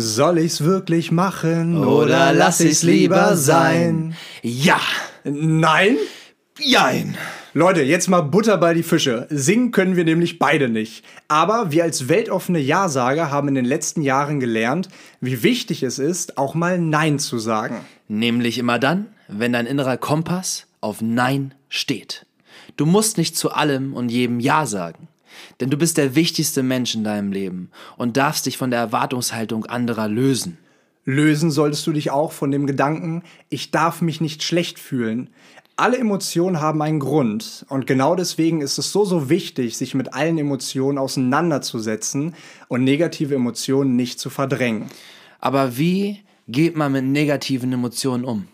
Soll ich's wirklich machen Oder lass ich's lieber sein? Ja. Nein? Jein. Leute, jetzt mal Butter bei die Fische. Singen können wir nämlich beide nicht. Aber wir als weltoffene Ja-Sager haben in den letzten Jahren gelernt, wie wichtig es ist, auch mal Nein zu sagen. Nämlich immer dann, wenn dein innerer Kompass auf Nein steht. Du musst nicht zu allem und jedem Ja sagen. Denn du bist der wichtigste Mensch in deinem Leben und darfst dich von der Erwartungshaltung anderer lösen. Lösen solltest du dich auch von dem Gedanken, ich darf mich nicht schlecht fühlen. Alle Emotionen haben einen Grund und genau deswegen ist es so, so wichtig, sich mit allen Emotionen auseinanderzusetzen und negative Emotionen nicht zu verdrängen. Aber wie geht man mit negativen Emotionen um?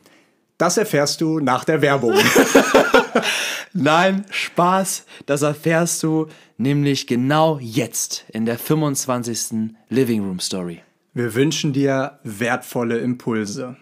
Das erfährst du nach der Werbung. Nein, Spaß, das erfährst du nämlich genau jetzt in der 25. Living Room Story. Wir wünschen dir wertvolle Impulse.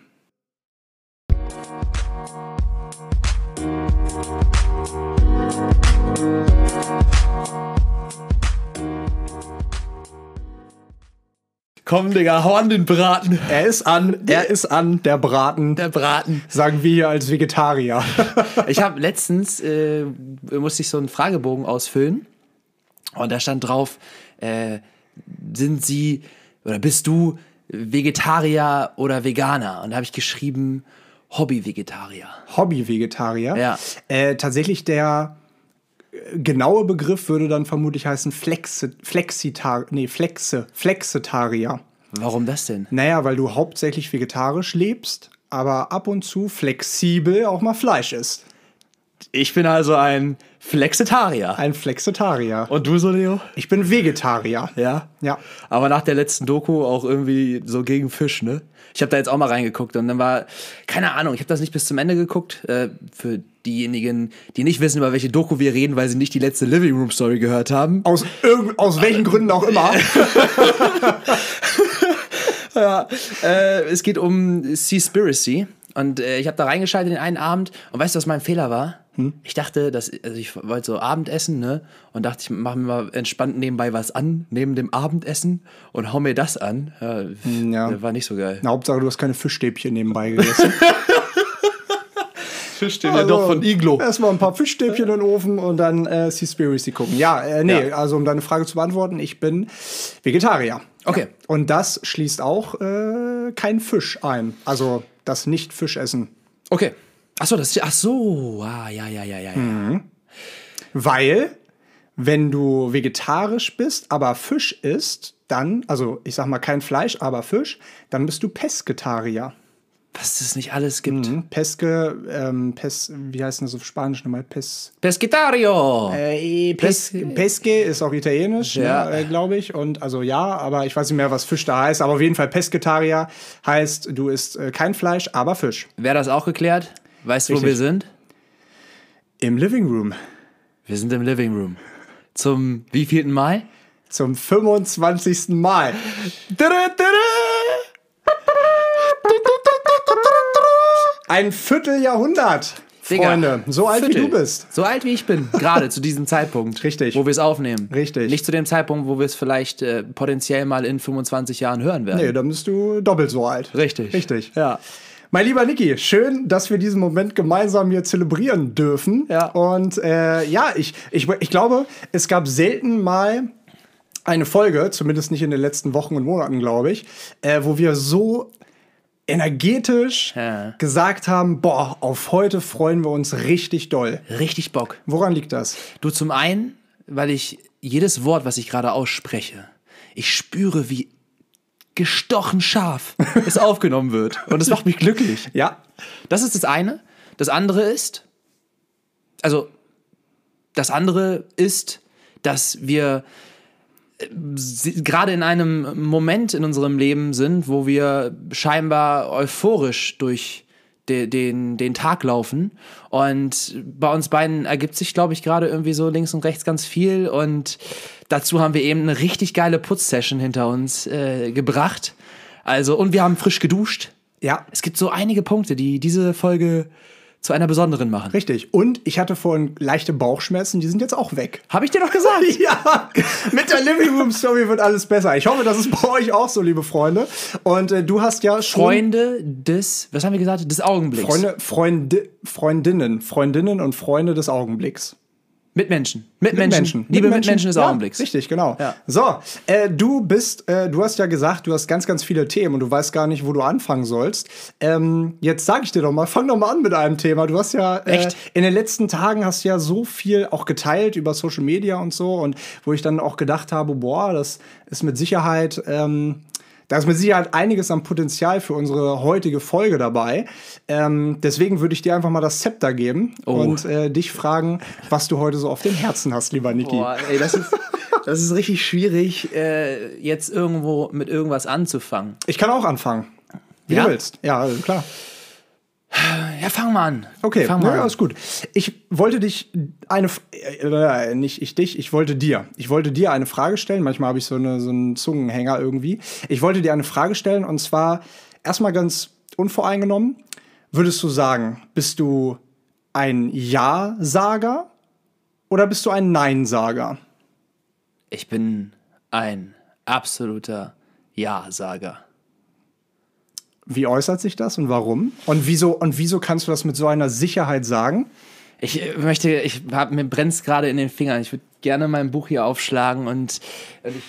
Komm, Digga, hau an den Braten. Er ist an, er ist an, der Braten, Der Braten. sagen wir hier als Vegetarier. Ich habe letztens, äh, musste ich so einen Fragebogen ausfüllen und da stand drauf, äh, sind Sie oder bist du Vegetarier oder Veganer? Und da habe ich geschrieben, Hobby-Vegetarier. Hobby-Vegetarier. Ja. Äh, tatsächlich der genaue Begriff würde dann vermutlich heißen Flexe, Flexitar, nee, Flexe, Flexitarier. Warum das denn? Naja, weil du hauptsächlich vegetarisch lebst, aber ab und zu flexibel auch mal Fleisch isst. Ich bin also ein Flexitarier. Ein Flexitarier. Und du so, Leo? Ich bin Vegetarier. Ja? Ja. Aber nach der letzten Doku auch irgendwie so gegen Fisch, ne? Ich habe da jetzt auch mal reingeguckt und dann war, keine Ahnung, ich habe das nicht bis zum Ende geguckt. Äh, für diejenigen, die nicht wissen, über welche Doku wir reden, weil sie nicht die letzte Living Room Story gehört haben. Aus, irgend- aus welchen Gründen auch immer. Ja, äh, es geht um Seaspiracy. Und äh, ich habe da reingeschaltet in einen Abend. Und weißt du, was mein Fehler war? Ich dachte, dass, also ich wollte so Abendessen, ne? Und dachte, ich mache mir mal entspannt nebenbei was an, neben dem Abendessen und hau mir das an. Ja, ja. War nicht so geil. Na, Hauptsache, du hast keine Fischstäbchen nebenbei gegessen. Fischstäbchen ja, doch von Iglo. Erstmal ein paar Fischstäbchen in den Ofen und dann äh, Seaspiracy gucken. Ja, äh, nee, Ja. also um deine Frage zu beantworten, ich bin Vegetarier. Okay. Und das schließt auch äh, kein Fisch ein. Also das Nicht-Fischessen. Okay. Ach so, das ist, ach so. Ah, ja, ja, ja, ja, ja. Weil, wenn du vegetarisch bist, aber Fisch isst, dann, also ich sag mal kein Fleisch, aber Fisch, dann bist du Pesketarier. Was es nicht alles gibt. Hm, Peske, ähm, Pes, wie heißt das auf Spanisch nochmal? Pes, Pescetario. äh, Pes, Pesce ist auch italienisch, Ja. ne, äh, glaube ich. Und also ja, aber ich weiß nicht mehr, was Fisch da heißt. Aber auf jeden Fall Pesketarier heißt, du isst äh, kein Fleisch, aber Fisch. Wäre das auch geklärt? Weißt du, wo wir sind? Im Living Room Wir sind im Living Room. Zum wievielten Mal? zum 25. Mal. Ein Vierteljahrhundert, Digga, Freunde. So alt Viertel. wie du bist. So alt wie ich bin, gerade zu diesem Zeitpunkt. Richtig. Wo wir es aufnehmen. Richtig. Nicht zu dem Zeitpunkt, wo wir es vielleicht äh, potenziell mal in 25 Jahren hören werden. Nee, dann bist du doppelt so alt. Richtig. Richtig. Ja. Mein lieber Niki, schön, dass wir diesen Moment gemeinsam hier zelebrieren dürfen. Ja. Und äh, ja, ich, ich, ich glaube, es gab selten mal eine Folge, zumindest nicht in den letzten Wochen und Monaten, glaube ich, äh, wo wir so energetisch Ja. gesagt haben, boah, auf heute freuen wir uns richtig doll. Richtig Bock. Woran liegt das? Du zum einen, weil ich jedes Wort, was ich gerade ausspreche, ich spüre, wie gestochen scharf es aufgenommen wird. Und es macht mich glücklich. Ja, Das ist das eine. Das andere ist, also das andere ist, dass wir äh, gerade in einem Moment in unserem Leben sind, wo wir scheinbar euphorisch durch de, den, den Tag laufen. Und bei uns beiden ergibt sich, glaube ich, gerade irgendwie so links und rechts ganz viel. Und dazu haben wir eben eine richtig geile Putzsession hinter uns äh, gebracht. Also, und wir haben frisch geduscht. ja. Es gibt so einige Punkte, die diese Folge zu einer besonderen machen. Richtig. Und ich hatte vorhin leichte Bauchschmerzen, die sind jetzt auch weg. Habe ich dir doch gesagt. ja, mit der Living Room Story wird alles besser. Ich hoffe, das ist bei euch auch so, liebe Freunde. Und äh, du hast ja schon Freunde des, was haben wir gesagt, des Augenblicks. Freunde, Freunde, Freundinnen, Freundinnen und Freunde des Augenblicks. Mitmenschen. Mitmenschen. Liebe Mitmenschen, des ja, Augenblicks. Richtig, genau. Ja. So, äh, du bist, äh, du hast ja gesagt, du hast ganz, ganz viele Themen und du weißt gar nicht, wo du anfangen sollst. Ähm, jetzt sage ich dir doch mal, fang doch mal an mit einem Thema. Du hast ja äh, Echt? in den letzten Tagen hast ja so viel auch geteilt über Social Media und so und wo ich dann auch gedacht habe, boah, das ist mit Sicherheit ähm, da ist mit Sicherheit einiges am Potenzial für unsere heutige Folge dabei. Ähm, deswegen würde ich dir einfach mal das Zepter geben Oh. und äh, dich fragen, was du heute so auf dem Herzen hast, lieber Niki. Boah, ey, das ist, das ist richtig schwierig, äh, jetzt irgendwo mit irgendwas anzufangen. Ich kann auch anfangen. Wie Ja? du willst. Ja, klar. Ja, fang mal an. Okay, fang mal ja, an. ist gut. Ich wollte dich eine, F- äh, nicht ich dich, ich wollte dir. Ich wollte dir eine Frage stellen. Manchmal habe ich so, eine, so einen Zungenhänger irgendwie. Ich wollte dir eine Frage stellen und zwar erstmal ganz unvoreingenommen. Würdest du sagen, bist du ein Ja-Sager oder bist du ein Nein-Sager? Ich bin ein absoluter Ja-Sager. Wie äußert sich das und warum? Und wieso, und wieso kannst du das mit so einer Sicherheit sagen? Ich äh, möchte, ich hab, mir brennt gerade in den Fingern. Ich würde gerne mein Buch hier aufschlagen und, und ich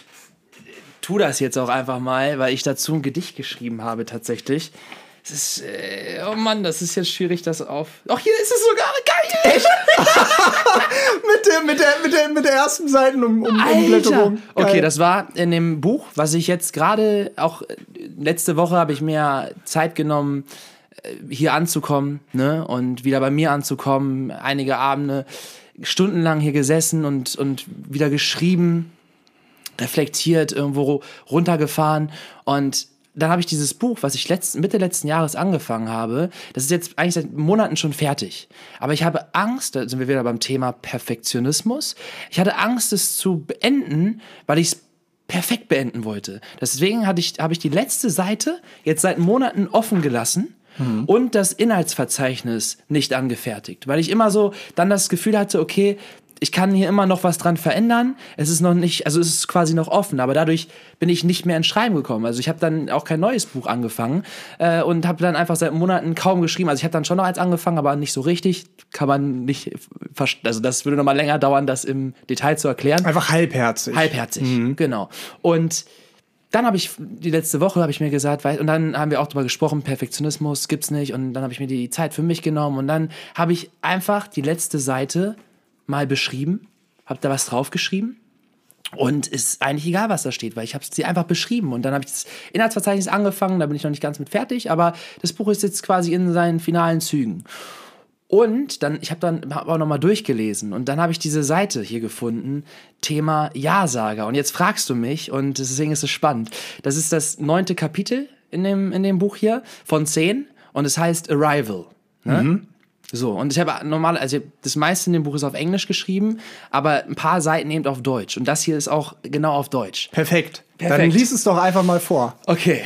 tue das jetzt auch einfach mal, weil ich dazu ein Gedicht geschrieben habe tatsächlich. Es ist, äh, oh Mann, das ist jetzt schwierig, das auf. Ach, hier ist es sogar geil! Echt? Mit der, mit der, mit der, mit der ersten Seiten um, um, Umblätterung. Okay, das war in dem Buch, was ich jetzt gerade auch äh, letzte Woche habe ich mir Zeit genommen, äh, hier anzukommen, ne, und wieder bei mir anzukommen, einige Abende stundenlang hier gesessen und und wieder geschrieben, reflektiert, irgendwo runtergefahren und dann habe ich dieses Buch, was ich letzt, Mitte letzten Jahres angefangen habe, das ist jetzt eigentlich seit Monaten schon fertig. Aber ich habe Angst, da sind wir wieder beim Thema Perfektionismus. Ich hatte Angst, es zu beenden, weil ich es perfekt beenden wollte. Deswegen hatte ich, habe ich die letzte Seite jetzt seit Monaten offen gelassen und das Inhaltsverzeichnis nicht angefertigt, weil ich immer so dann das Gefühl hatte, okay, ich kann hier immer noch was dran verändern. Es ist noch nicht, also es ist quasi noch offen, aber dadurch bin ich nicht mehr ins Schreiben gekommen. Also ich habe dann auch kein neues Buch angefangen äh, und habe dann einfach seit Monaten kaum geschrieben. Also ich habe dann schon noch eins angefangen, aber nicht so richtig. Kann man nicht, also das würde noch mal länger dauern, das im Detail zu erklären. Einfach halbherzig. Halbherzig, genau. Und dann habe ich die letzte Woche habe ich mir gesagt, und dann haben wir auch darüber gesprochen, Perfektionismus gibt's nicht und dann habe ich mir die Zeit für mich genommen und dann habe ich einfach die letzte Seite mal beschrieben, habe da was draufgeschrieben und ist eigentlich egal, was da steht, weil ich habe sie einfach beschrieben und dann habe ich das Inhaltsverzeichnis angefangen, da bin ich noch nicht ganz mit fertig, aber das Buch ist jetzt quasi in seinen finalen Zügen. Und dann, ich habe dann hab auch noch mal durchgelesen und dann habe ich diese Seite hier gefunden, Thema Ja-Sager. Und jetzt fragst du mich und deswegen ist es spannend. Das ist das neunte Kapitel in dem, in dem Buch hier von zehn und es heißt Arrival. Ne? So, und ich habe normal, also das meiste in dem Buch ist auf Englisch geschrieben, aber ein paar Seiten eben auf Deutsch. Und das hier ist auch genau auf Deutsch. Perfekt. Dann Perfekt. lies es doch einfach mal vor. Okay.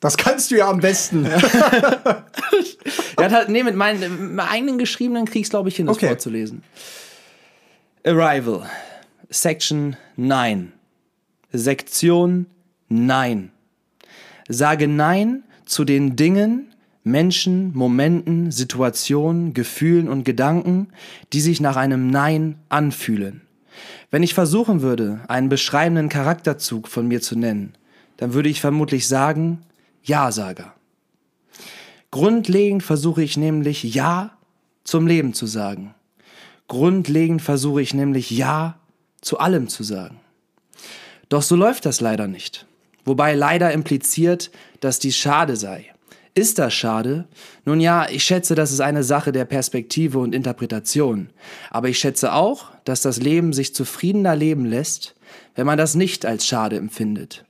Das kannst du ja am besten. Halt, nee, mit meinen, mit eigenen geschriebenen krieg's, glaube ich, hin, das Okay. vorzulesen. Arrival. Section 9. Sektion Nein. Sage Nein zu den Dingen, Menschen, Momenten, Situationen, Gefühlen und Gedanken, die sich nach einem Nein anfühlen. Wenn ich versuchen würde, einen beschreibenden Charakterzug von mir zu nennen, dann würde ich vermutlich sagen, Ja-Sager. Grundlegend versuche ich nämlich Ja zum Leben zu sagen. Grundlegend versuche ich nämlich Ja zu allem zu sagen. Doch so läuft das leider nicht. Wobei leider impliziert, dass dies schade sei. Ist das schade? Nun ja, ich schätze, das ist eine Sache der Perspektive und Interpretation. Aber ich schätze auch, dass das Leben sich zufriedener leben lässt, wenn man das nicht als schade empfindet.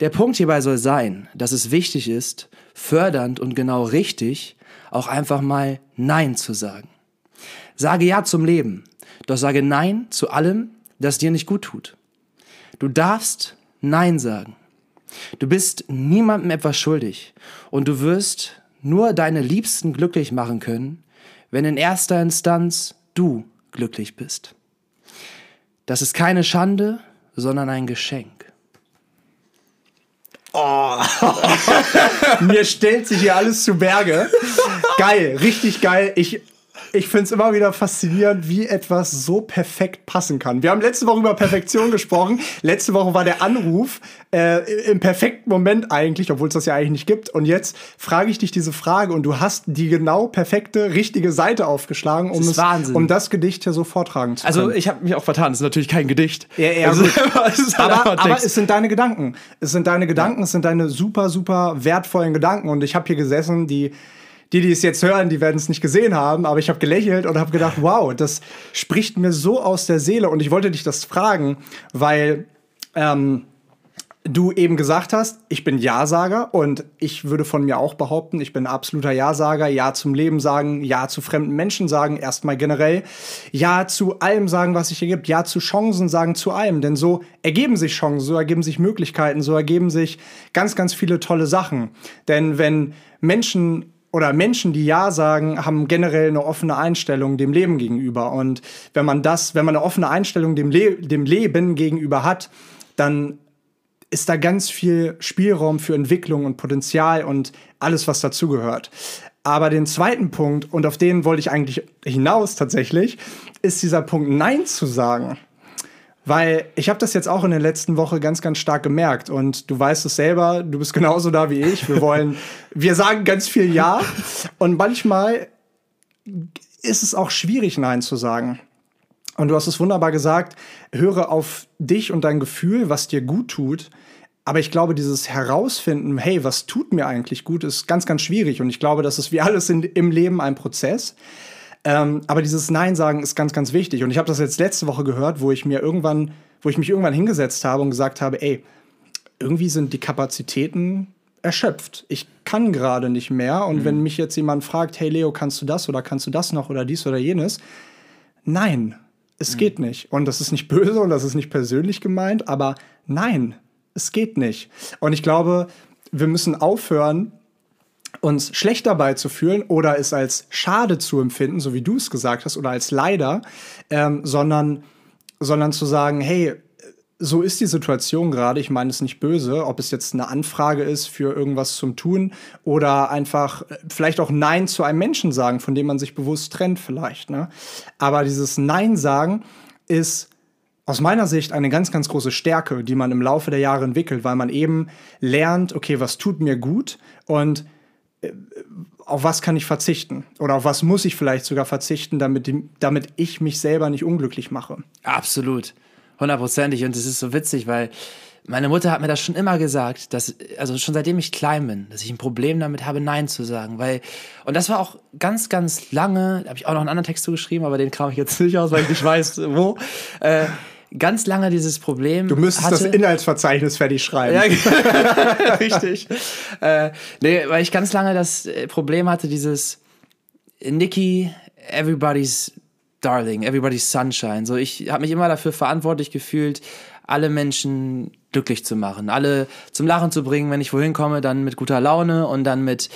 Der Punkt hierbei soll sein, dass es wichtig ist, fördernd und genau richtig auch einfach mal Nein zu sagen. Sage Ja zum Leben, doch sage Nein zu allem, das dir nicht gut tut. Du darfst Nein sagen. Du bist niemandem etwas schuldig und du wirst nur deine Liebsten glücklich machen können, wenn in erster Instanz du glücklich bist. Das ist keine Schande, sondern ein Geschenk. Oh. Mir stellt sich hier alles zu Berge. Geil, richtig geil. Ich, ich finde es immer wieder faszinierend, wie etwas so perfekt passen kann. Wir haben letzte Woche über Perfektion gesprochen. Letzte Woche war der Anruf äh, im perfekten Moment eigentlich, obwohl es das ja eigentlich nicht gibt. Und jetzt frage ich dich diese Frage und du hast die genau perfekte, richtige Seite aufgeschlagen, um, das, es, um das Gedicht hier so vortragen zu Also können. ich habe mich auch vertan. Das ist natürlich kein Gedicht. Ja, ja, also, es ist halt aber, aber es sind deine Gedanken. Es sind deine Gedanken, es sind deine super, super wertvollen Gedanken. Und ich habe hier gesessen, die, die, die es jetzt hören, die werden es nicht gesehen haben, aber ich habe gelächelt und habe gedacht, wow, das spricht mir so aus der Seele. Und ich wollte dich das fragen, weil ähm, du eben gesagt hast, ich bin Ja-Sager und ich würde von mir auch behaupten, ich bin absoluter Ja-Sager. Ja zum Leben sagen, Ja zu fremden Menschen sagen, erstmal generell. Ja zu allem sagen, was sich ergibt. Ja zu Chancen sagen, zu allem. Denn so ergeben sich Chancen, so ergeben sich Möglichkeiten, so ergeben sich ganz, ganz viele tolle Sachen. Denn wenn Menschen oder Menschen, die Ja sagen, haben generell eine offene Einstellung dem Leben gegenüber. Und wenn man das, wenn man eine offene Einstellung dem, Le dem Leben gegenüber hat, dann ist da ganz viel Spielraum für Entwicklung und Potenzial und alles, was dazugehört. Aber den zweiten Punkt, und auf den wollte ich eigentlich hinaus tatsächlich, ist dieser Punkt Nein zu sagen. Weil ich habe das jetzt auch in der letzten Woche ganz, ganz stark gemerkt. Und du weißt es selber, du bist genauso da wie ich. Wir wollen, wir sagen ganz viel Ja. Und manchmal ist es auch schwierig, Nein zu sagen. Und du hast es wunderbar gesagt, höre auf dich und dein Gefühl, was dir gut tut. Aber ich glaube, dieses Herausfinden, hey, was tut mir eigentlich gut, ist ganz, ganz schwierig. Und ich glaube, das ist wie alles in, im Leben ein Prozess. Ähm, aber dieses Nein sagen ist ganz, ganz wichtig. Und ich habe das jetzt letzte Woche gehört, wo ich mir irgendwann, wo ich mich irgendwann hingesetzt habe und gesagt habe, ey, irgendwie sind die Kapazitäten erschöpft. Ich kann gerade nicht mehr. Und wenn mich jetzt jemand fragt, hey Leo, kannst du das oder kannst du das noch oder dies oder jenes? Nein, es geht nicht. Und das ist nicht böse und das ist nicht persönlich gemeint, aber nein, es geht nicht. Und ich glaube, wir müssen aufhören, uns schlecht dabei zu fühlen oder es als schade zu empfinden, so wie du es gesagt hast, oder als leider, ähm, sondern, sondern zu sagen, hey, so ist die Situation gerade. Ich meine es nicht böse, ob es jetzt eine Anfrage ist für irgendwas zum Tun oder einfach äh, vielleicht auch Nein zu einem Menschen sagen, von dem man sich bewusst trennt vielleicht. Ne? Aber dieses Nein sagen ist aus meiner Sicht eine ganz, ganz große Stärke, die man im Laufe der Jahre entwickelt, weil man eben lernt, okay, was tut mir gut und auf was kann ich verzichten? Oder auf was muss ich vielleicht sogar verzichten, damit, damit ich mich selber nicht unglücklich mache? Absolut. Hundertprozentig. Und es ist so witzig, weil meine Mutter hat mir das schon immer gesagt, dass, also schon seitdem ich klein bin, dass ich ein Problem damit habe, Nein zu sagen. Weil, und das war auch ganz, ganz lange, da habe ich auch noch einen anderen Text zugeschrieben, aber den kram ich jetzt nicht aus, weil ich nicht weiß, wo. Äh, ganz lange dieses Problem. Du müsstest hatte, das Inhaltsverzeichnis fertig schreiben. Ja, richtig. äh, nee, weil ich ganz lange das äh, Problem hatte, dieses Nikki, everybody's darling, everybody's sunshine. So, ich habe mich immer dafür verantwortlich gefühlt, alle Menschen glücklich zu machen, alle zum Lachen zu bringen, wenn ich wohin komme, dann mit guter Laune und dann mit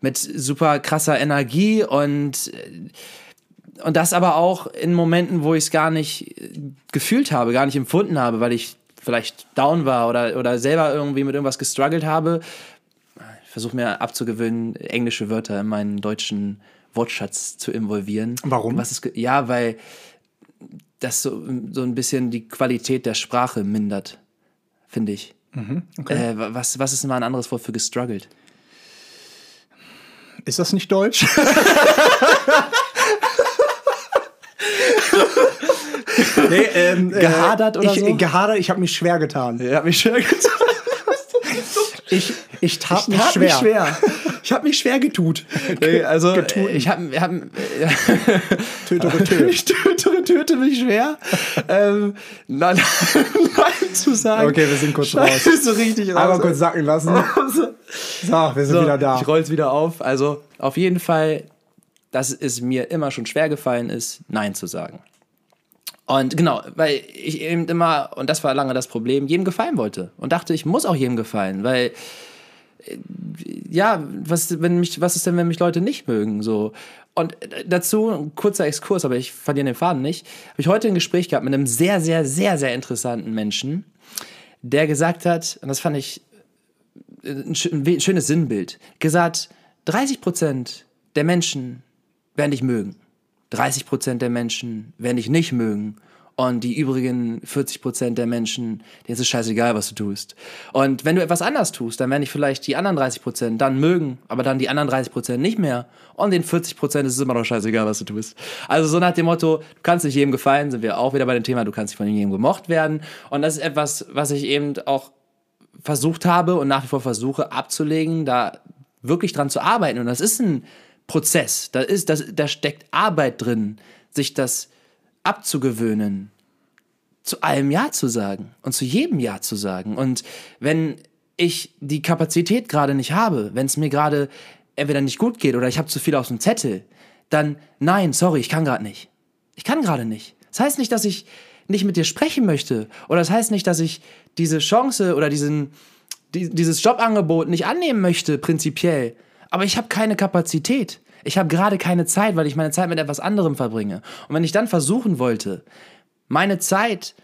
mit super krasser Energie und und das aber auch in Momenten, wo ich es gar nicht gefühlt habe, gar nicht empfunden habe, weil ich vielleicht down war oder, oder selber irgendwie mit irgendwas gestruggelt habe. Ich versuche mir abzugewöhnen, englische Wörter in meinen deutschen Wortschatz zu involvieren. Warum? Was ist, ja, weil das so, so ein bisschen die Qualität der Sprache mindert, finde ich. okay. Äh, was, was ist mal ein anderes Wort für gestruggelt? Ist das nicht Deutsch? nee, ähm, Gehadert äh, oder ich, so? Gehadert, ich habe mich schwer getan. Ja, hat mich schwer getan. Ich, ich tat mich tat schwer. mich schwer. Ich habe mich schwer getut. Nee, also Getun. ich habe hab, Tötere, tö. ich töte, töte mich schwer. ähm, nein, nein zu sagen. Okay, wir sind kurz Scheiße, raus. so richtig raus. Einmal kurz sacken lassen. So, wir sind So, wieder da. Ich roll's wieder auf. Also auf jeden Fall, dass es mir immer schon schwer gefallen ist, Nein zu sagen. Und genau, weil ich eben immer, und das war lange das Problem, jedem gefallen wollte. Und dachte, ich muss auch jedem gefallen, weil äh, ja, was, wenn mich, was ist denn, wenn mich Leute nicht mögen? So. Und dazu, ein kurzer Exkurs, aber ich verliere den Faden nicht, habe ich heute ein Gespräch gehabt mit einem sehr, sehr, sehr, sehr interessanten Menschen, der gesagt hat, und das fand ich ein schönes Sinnbild, gesagt, 30 Prozent der Menschen werden dich mögen. 30 Prozent der Menschen werden dich nicht mögen. Und die übrigen 40 Prozent der Menschen, denen ist es scheißegal, was du tust. Und wenn du etwas anders tust, dann werden dich vielleicht die anderen 30 Prozent dann mögen, aber dann die anderen 30 Prozent nicht mehr. Und den 40 Prozent ist es immer noch scheißegal, was du tust. Also so nach dem Motto, du kannst nicht jedem gefallen, sind wir auch wieder bei dem Thema, du kannst nicht von jedem gemocht werden. Und das ist etwas, was ich eben auch versucht habe und nach wie vor versuche abzulegen, da wirklich dran zu arbeiten. Und das ist ein Prozess. Da, ist, das, da steckt Arbeit drin, sich das abzugewöhnen, zu allem Ja zu sagen und zu jedem Ja zu sagen. Und wenn ich die Kapazität gerade nicht habe, wenn es mir gerade entweder nicht gut geht oder ich habe zu viel auf dem Zettel, dann nein, sorry, ich kann gerade nicht. Ich kann gerade nicht. Das heißt nicht, dass ich nicht mit dir sprechen möchte. Oder das heißt nicht, dass ich diese Chance oder diesen, die, dieses Jobangebot nicht annehmen möchte, prinzipiell. Aber ich habe keine Kapazität. Ich habe gerade keine Zeit, weil ich meine Zeit mit etwas anderem verbringe. Und wenn ich dann versuchen wollte, meine Zeit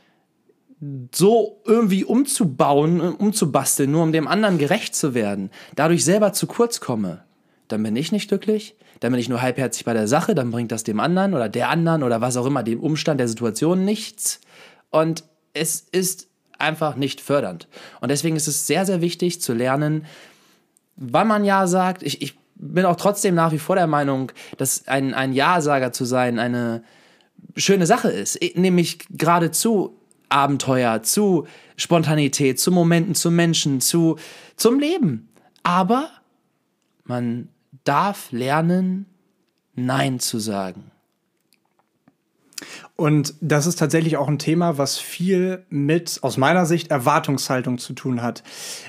so irgendwie umzubauen, umzubasteln, nur um dem anderen gerecht zu werden, dadurch selber zu kurz komme, dann bin ich nicht glücklich, dann bin ich nur halbherzig bei der Sache, dann bringt das dem anderen oder der anderen oder was auch immer, dem Umstand der Situation nichts. Und es ist einfach nicht fördernd. Und deswegen ist es sehr, sehr wichtig zu lernen, wann man Ja sagt. Ich, ich bin auch trotzdem nach wie vor der Meinung, dass ein, ein Ja-Sager zu sein eine schöne Sache ist. Nämlich geradezu Abenteuer, zu Spontanität, zu Momenten, zu Menschen, zu, zum Leben. Aber man darf lernen, Nein zu sagen. Und das ist tatsächlich auch ein Thema, was viel mit, aus meiner Sicht, Erwartungshaltung zu tun hat.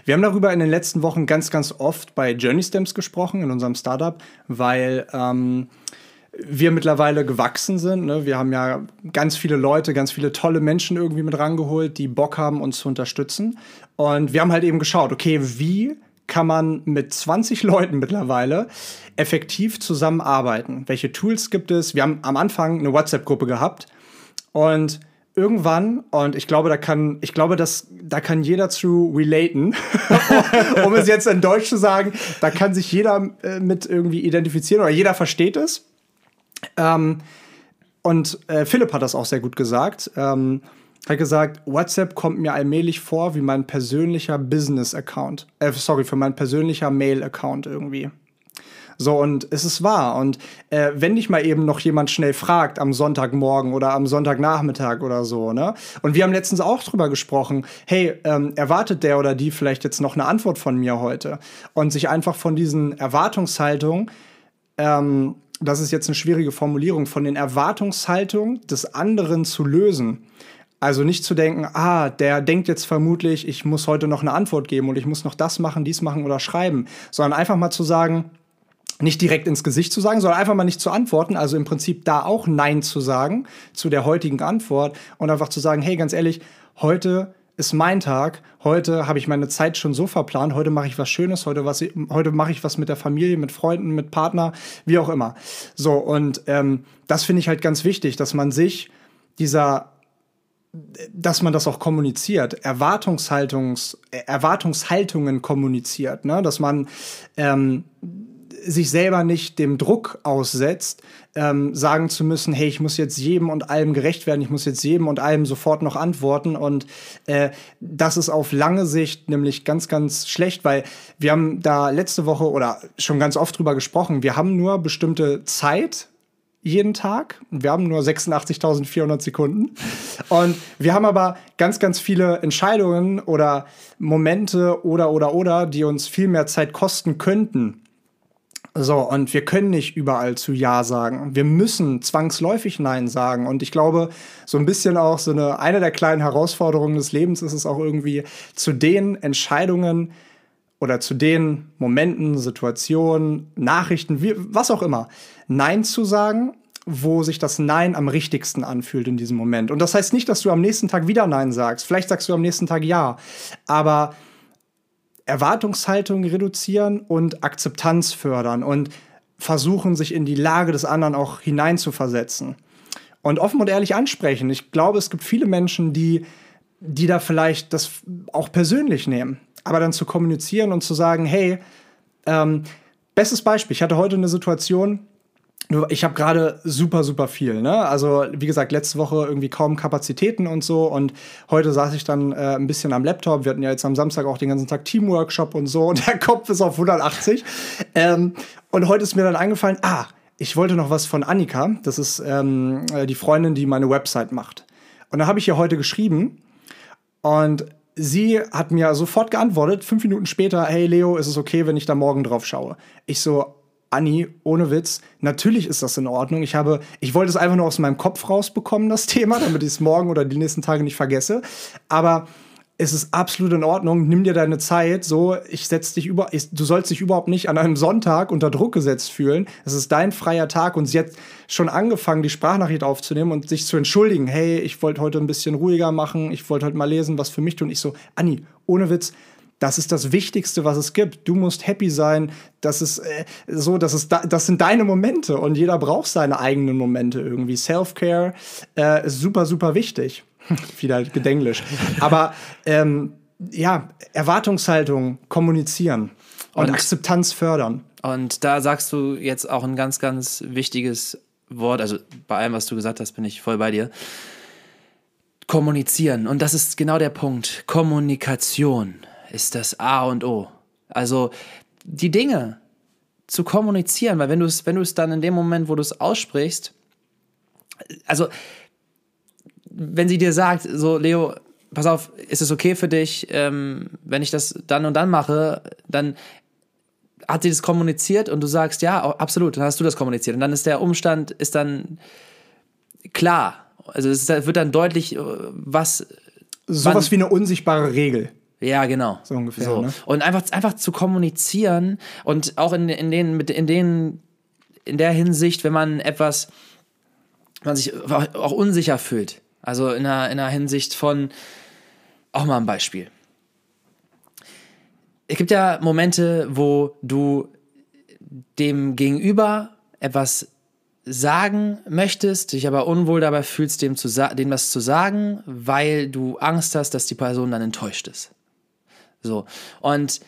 Wir haben darüber in den letzten Wochen ganz, ganz oft bei Journey Stamps gesprochen, in unserem Startup, weil ähm, wir mittlerweile gewachsen sind. Ne? Wir haben ja ganz viele Leute, ganz viele tolle Menschen irgendwie mit rangeholt, die Bock haben, uns zu unterstützen. Und wir haben halt eben geschaut, okay, wie kann man mit 20 Leuten mittlerweile effektiv zusammenarbeiten? Welche Tools gibt es? Wir haben am Anfang eine WhatsApp-Gruppe gehabt und irgendwann, und ich glaube, da kann, ich glaube, dass, da kann jeder zu relaten, um es jetzt in Deutsch zu sagen, da kann sich jeder äh, mit irgendwie identifizieren oder jeder versteht es. Ähm, und äh, Philipp hat das auch sehr gut gesagt. Ähm, hat gesagt, WhatsApp kommt mir allmählich vor wie mein persönlicher Business-Account. Äh, sorry, für mein persönlicher Mail-Account irgendwie. So, und es ist wahr. Und äh, wenn dich mal eben noch jemand schnell fragt am Sonntagmorgen oder am Sonntagnachmittag oder so, ne? Und wir haben letztens auch drüber gesprochen, hey, ähm, erwartet der oder die vielleicht jetzt noch eine Antwort von mir heute? Und sich einfach von diesen Erwartungshaltungen, ähm, das ist jetzt eine schwierige Formulierung, von den Erwartungshaltungen des anderen zu lösen. Also nicht zu denken, ah, der denkt jetzt vermutlich, ich muss heute noch eine Antwort geben und ich muss noch das machen, dies machen oder schreiben, sondern einfach mal zu sagen, nicht direkt ins Gesicht zu sagen, sondern einfach mal nicht zu antworten, also im Prinzip da auch Nein zu sagen zu der heutigen Antwort und einfach zu sagen, hey, ganz ehrlich, heute ist mein Tag, heute habe ich meine Zeit schon so verplant, heute mache ich was Schönes, heute, was, heute mache ich was mit der Familie, mit Freunden, mit Partner, wie auch immer. So, und ähm, das finde ich halt ganz wichtig, dass man sich dieser dass man das auch kommuniziert, Erwartungshaltungs, Erwartungshaltungen kommuniziert, ne? dass man ähm, sich selber nicht dem Druck aussetzt, ähm, sagen zu müssen, hey, ich muss jetzt jedem und allem gerecht werden, ich muss jetzt jedem und allem sofort noch antworten. Und äh, das ist auf lange Sicht nämlich ganz, ganz schlecht, weil wir haben da letzte Woche oder schon ganz oft drüber gesprochen, wir haben nur bestimmte Zeit, jeden Tag. Wir haben nur 86.400 Sekunden. Und wir haben aber ganz, ganz viele Entscheidungen oder Momente oder, oder, oder, die uns viel mehr Zeit kosten könnten. So, und wir können nicht überall zu Ja sagen. Wir müssen zwangsläufig Nein sagen. Und ich glaube, so ein bisschen auch so eine, eine der kleinen Herausforderungen des Lebens ist es auch irgendwie, zu den Entscheidungen oder zu den Momenten, Situationen, Nachrichten, wie, was auch immer, Nein zu sagen, wo sich das Nein am richtigsten anfühlt in diesem Moment. Und das heißt nicht, dass du am nächsten Tag wieder Nein sagst. Vielleicht sagst du am nächsten Tag Ja. Aber Erwartungshaltung reduzieren und Akzeptanz fördern und versuchen, sich in die Lage des anderen auch hineinzuversetzen. Und offen und ehrlich ansprechen. Ich glaube, es gibt viele Menschen, die, die da vielleicht das auch persönlich nehmen. Aber dann zu kommunizieren und zu sagen, hey, ähm, bestes Beispiel, ich hatte heute eine Situation, ich habe gerade super, super viel. Ne? Also, wie gesagt, letzte Woche irgendwie kaum Kapazitäten und so. Und heute saß ich dann äh, ein bisschen am Laptop. Wir hatten ja jetzt am Samstag auch den ganzen Tag Teamworkshop und so. Und der Kopf ist auf 180. ähm, und heute ist mir dann eingefallen, ah, ich wollte noch was von Annika. Das ist ähm, äh, die Freundin, die meine Website macht. Und da habe ich ihr heute geschrieben. Und sie hat mir sofort geantwortet, fünf Minuten später, hey Leo, ist es okay, wenn ich da morgen drauf schaue? Ich so, Anni, ohne Witz, natürlich ist das in Ordnung. Ich habe, ich wollte es einfach nur aus meinem Kopf rausbekommen, das Thema, damit ich es morgen oder die nächsten Tage nicht vergesse. Aber es ist absolut in Ordnung. Nimm dir deine Zeit. So, ich setz dich über, ich, du sollst dich überhaupt nicht an einem Sonntag unter Druck gesetzt fühlen. Es ist dein freier Tag und sie hat schon angefangen, die Sprachnachricht aufzunehmen und sich zu entschuldigen. Hey, ich wollte heute ein bisschen ruhiger machen. Ich wollte heute mal lesen, was für mich tun. Ich so, Anni, ohne Witz, das ist das Wichtigste, was es gibt. Du musst happy sein. Das ist äh, so, das ist da, das sind deine Momente und jeder braucht seine eigenen Momente irgendwie. Self-Care äh, ist super, super wichtig. Wieder Gedenglisch. Aber ähm, ja, Erwartungshaltung kommunizieren und, und Akzeptanz fördern. Und da sagst du jetzt auch ein ganz, ganz wichtiges Wort. Also bei allem, was du gesagt hast, bin ich voll bei dir. Kommunizieren. Und das ist genau der Punkt. Kommunikation ist das A und O. Also die Dinge zu kommunizieren, weil wenn du es, wenn du es dann in dem Moment, wo du es aussprichst, also wenn sie dir sagt, so Leo, pass auf, ist es okay für dich, ähm, wenn ich das dann und dann mache, dann hat sie das kommuniziert und du sagst, ja, absolut, dann hast du das kommuniziert. Und dann ist der Umstand, ist dann klar. Also es wird dann deutlich, äh, was. Sowas wie eine unsichtbare Regel. Ja, genau. So ungefähr. So. Ne? Und einfach, einfach zu kommunizieren und auch in, in, den, in, den, in der Hinsicht, wenn man etwas, man sich auch unsicher fühlt. Also in einer, in einer Hinsicht von, auch mal ein Beispiel. Es gibt ja Momente, wo du dem Gegenüber etwas sagen möchtest, dich aber unwohl dabei fühlst, dem, zu dem was zu sagen, weil du Angst hast, dass die Person dann enttäuscht ist. So. Und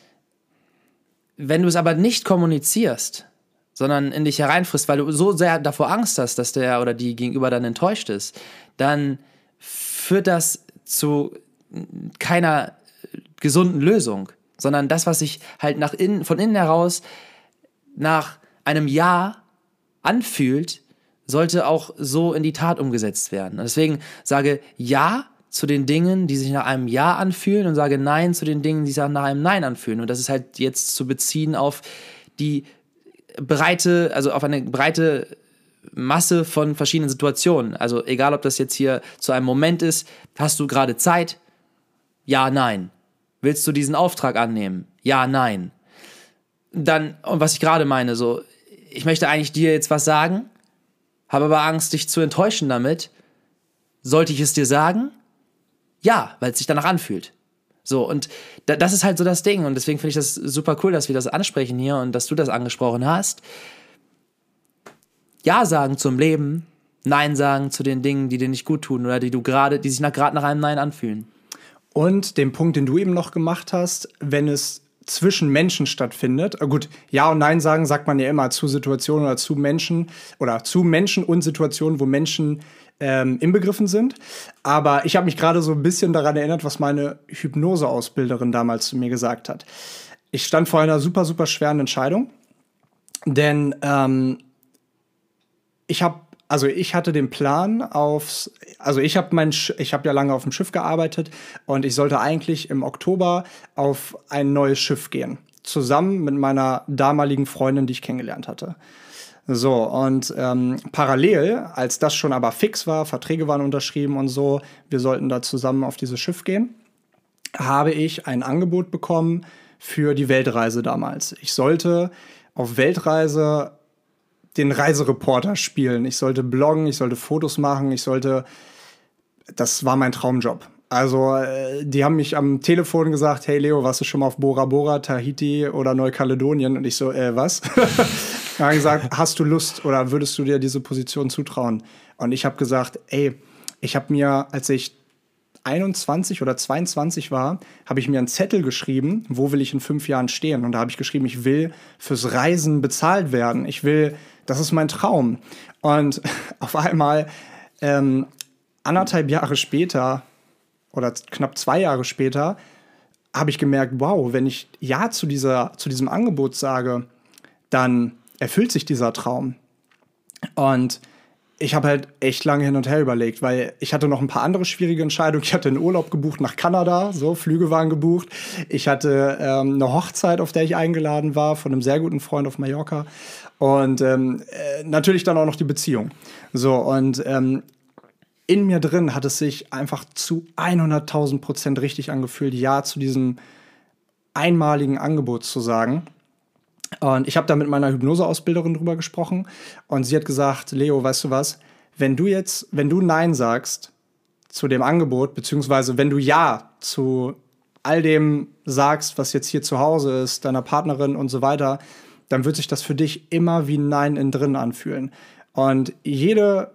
wenn du es aber nicht kommunizierst, sondern in dich hereinfrisst, weil du so sehr davor Angst hast, dass der oder die gegenüber dann enttäuscht ist, dann führt das zu keiner gesunden Lösung, sondern das, was sich halt nach innen, von innen heraus nach einem Ja anfühlt, sollte auch so in die Tat umgesetzt werden. Und deswegen sage Ja zu den Dingen, die sich nach einem Ja anfühlen und sage Nein zu den Dingen, die sich nach einem Nein anfühlen. Und das ist halt jetzt zu beziehen auf die breite, also auf eine breite Masse von verschiedenen Situationen. Also egal, ob das jetzt hier zu einem Moment ist, hast du gerade Zeit? Ja, nein. Willst du diesen Auftrag annehmen? Ja, nein. Dann, und was ich gerade meine, so, ich möchte eigentlich dir jetzt was sagen, habe aber Angst, dich zu enttäuschen damit. Sollte ich es dir sagen? Ja, weil es sich danach anfühlt. So, und da, das ist halt so das Ding. Und deswegen finde ich das super cool, dass wir das ansprechen hier und dass du das angesprochen hast. Ja sagen zum Leben, Nein sagen zu den Dingen, die dir nicht gut tun oder die du gerade, die sich gerade nach einem Nein anfühlen. Und den Punkt, den du eben noch gemacht hast, wenn es zwischen Menschen stattfindet. Äh, gut, Ja und Nein sagen sagt man ja immer zu Situationen oder zu Menschen oder zu Menschen und Situationen, wo Menschen ähm, inbegriffen sind. Aber ich habe mich gerade so ein bisschen daran erinnert, was meine Hypnoseausbilderin damals zu mir gesagt hat. Ich stand vor einer super, super schweren Entscheidung, denn ähm, ich habe also ich hatte den Plan aufs, also ich habe mein, ich habe ja lange auf dem Schiff gearbeitet und ich sollte eigentlich im Oktober auf ein neues Schiff gehen, zusammen mit meiner damaligen Freundin, die ich kennengelernt hatte. So, und ähm, parallel, als das schon aber fix war, Verträge waren unterschrieben und so, wir sollten da zusammen auf dieses Schiff gehen, habe ich ein Angebot bekommen für die Weltreise damals. Ich sollte auf Weltreise den Reisereporter spielen. Ich sollte bloggen, ich sollte Fotos machen, ich sollte. Das war mein Traumjob. Also, äh, die haben mich am Telefon gesagt, hey Leo, warst du schon mal auf Bora Bora, Tahiti oder Neukaledonien? Und ich so, äh, was? haben gesagt, hast du Lust oder würdest du dir diese Position zutrauen? Und ich habe gesagt, ey, ich habe mir, als ich 21 oder 22 war, habe ich mir einen Zettel geschrieben, wo will ich in fünf Jahren stehen. Und da habe ich geschrieben, ich will fürs Reisen bezahlt werden. Ich will, das ist mein Traum. Und auf einmal, ähm, anderthalb Jahre später oder knapp zwei Jahre später, habe ich gemerkt, wow, wenn ich Ja zu, dieser, zu diesem Angebot sage, dann erfüllt sich dieser Traum. Und ich habe halt echt lange hin und her überlegt, weil ich hatte noch ein paar andere schwierige Entscheidungen. Ich hatte einen Urlaub gebucht nach Kanada, so Flüge waren gebucht. Ich hatte ähm, eine Hochzeit, auf der ich eingeladen war, von einem sehr guten Freund auf Mallorca. Und ähm, äh, natürlich dann auch noch die Beziehung. So, und ähm, in mir drin hat es sich einfach zu 100.000 Prozent richtig angefühlt, Ja zu diesem einmaligen Angebot zu sagen. Und ich habe da mit meiner Hypnoseausbilderin drüber gesprochen und sie hat gesagt, Leo, weißt du was, wenn du jetzt, wenn du Nein sagst zu dem Angebot, beziehungsweise wenn du Ja zu all dem sagst, was jetzt hier zu Hause ist, deiner Partnerin und so weiter, dann wird sich das für dich immer wie Nein in drin anfühlen. Und jede,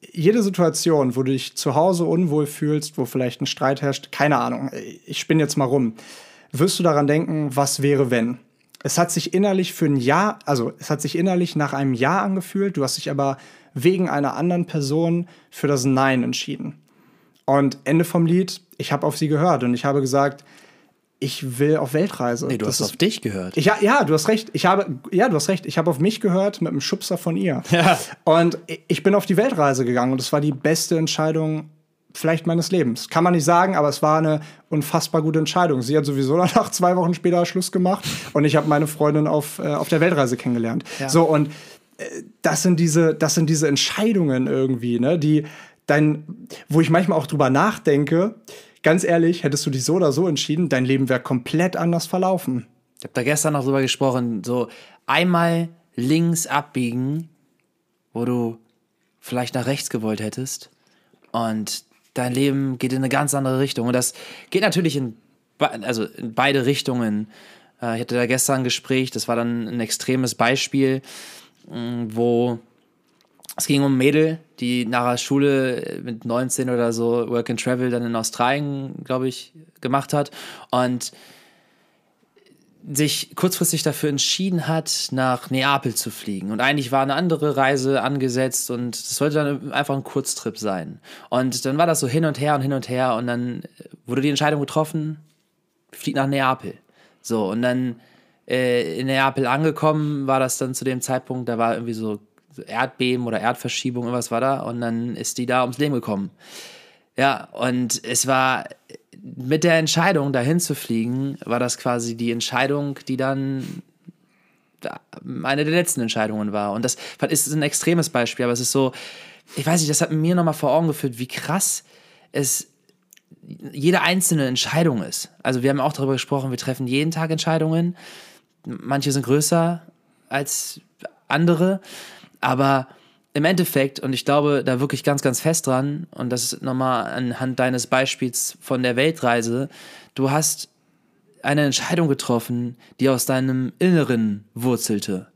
jede Situation, wo du dich zu Hause unwohl fühlst, wo vielleicht ein Streit herrscht, keine Ahnung, ich spinne jetzt mal rum, wirst du daran denken, was wäre, wenn? Es hat sich innerlich für ein Jahr, also es hat sich innerlich nach einem Ja angefühlt, du hast dich aber wegen einer anderen Person für das Nein entschieden. Und Ende vom Lied, ich habe auf sie gehört und ich habe gesagt, ich will auf Weltreise. Nee, du das hast ist, auf dich gehört. Ich, ja, du hast recht. Ich habe, ja, du hast recht. Ich habe auf mich gehört mit einem Schubser von ihr. Ja. Und ich bin auf die Weltreise gegangen und es war die beste Entscheidung vielleicht meines Lebens. Kann man nicht sagen, aber es war eine unfassbar gute Entscheidung. Sie hat sowieso danach zwei Wochen später Schluss gemacht und ich habe meine Freundin auf, äh, auf der Weltreise kennengelernt. Ja. So, und äh, das sind diese, das sind diese Entscheidungen irgendwie, ne, die dein, wo ich manchmal auch drüber nachdenke, ganz ehrlich, hättest du dich so oder so entschieden, dein Leben wäre komplett anders verlaufen. Ich habe da gestern noch drüber gesprochen, so einmal links abbiegen, wo du vielleicht nach rechts gewollt hättest und dein Leben geht in eine ganz andere Richtung. Und das geht natürlich in, also in beide Richtungen. Äh, ich hatte da gestern ein Gespräch, das war dann ein extremes Beispiel, mm, wo es ging um ein Mädel, die nach der Schule mit 19 oder so Work and Travel dann in Australien, glaube ich, gemacht hat. Und sich kurzfristig dafür entschieden hat, nach Neapel zu fliegen. Und eigentlich war eine andere Reise angesetzt und es sollte dann einfach ein Kurztrip sein. Und dann war das so hin und her und hin und her und dann wurde die Entscheidung getroffen, fliegt nach Neapel. So, und dann äh, in Neapel angekommen war das dann zu dem Zeitpunkt, da war irgendwie so Erdbeben oder Erdverschiebung, irgendwas war da und dann ist die da ums Leben gekommen. Ja, und es war mit der Entscheidung, dahin zu fliegen, war das quasi die Entscheidung, die dann eine der letzten Entscheidungen war. Und das ist ein extremes Beispiel, aber es ist so, ich weiß nicht, das hat mir nochmal vor Augen geführt, wie krass es jede einzelne Entscheidung ist. Also wir haben auch darüber gesprochen, wir treffen jeden Tag Entscheidungen. Manche sind größer als andere, aber im Endeffekt, und ich glaube da wirklich ganz, ganz fest dran, und das ist nochmal anhand deines Beispiels von der Weltreise, du hast eine Entscheidung getroffen, die aus deinem Inneren wurzelte.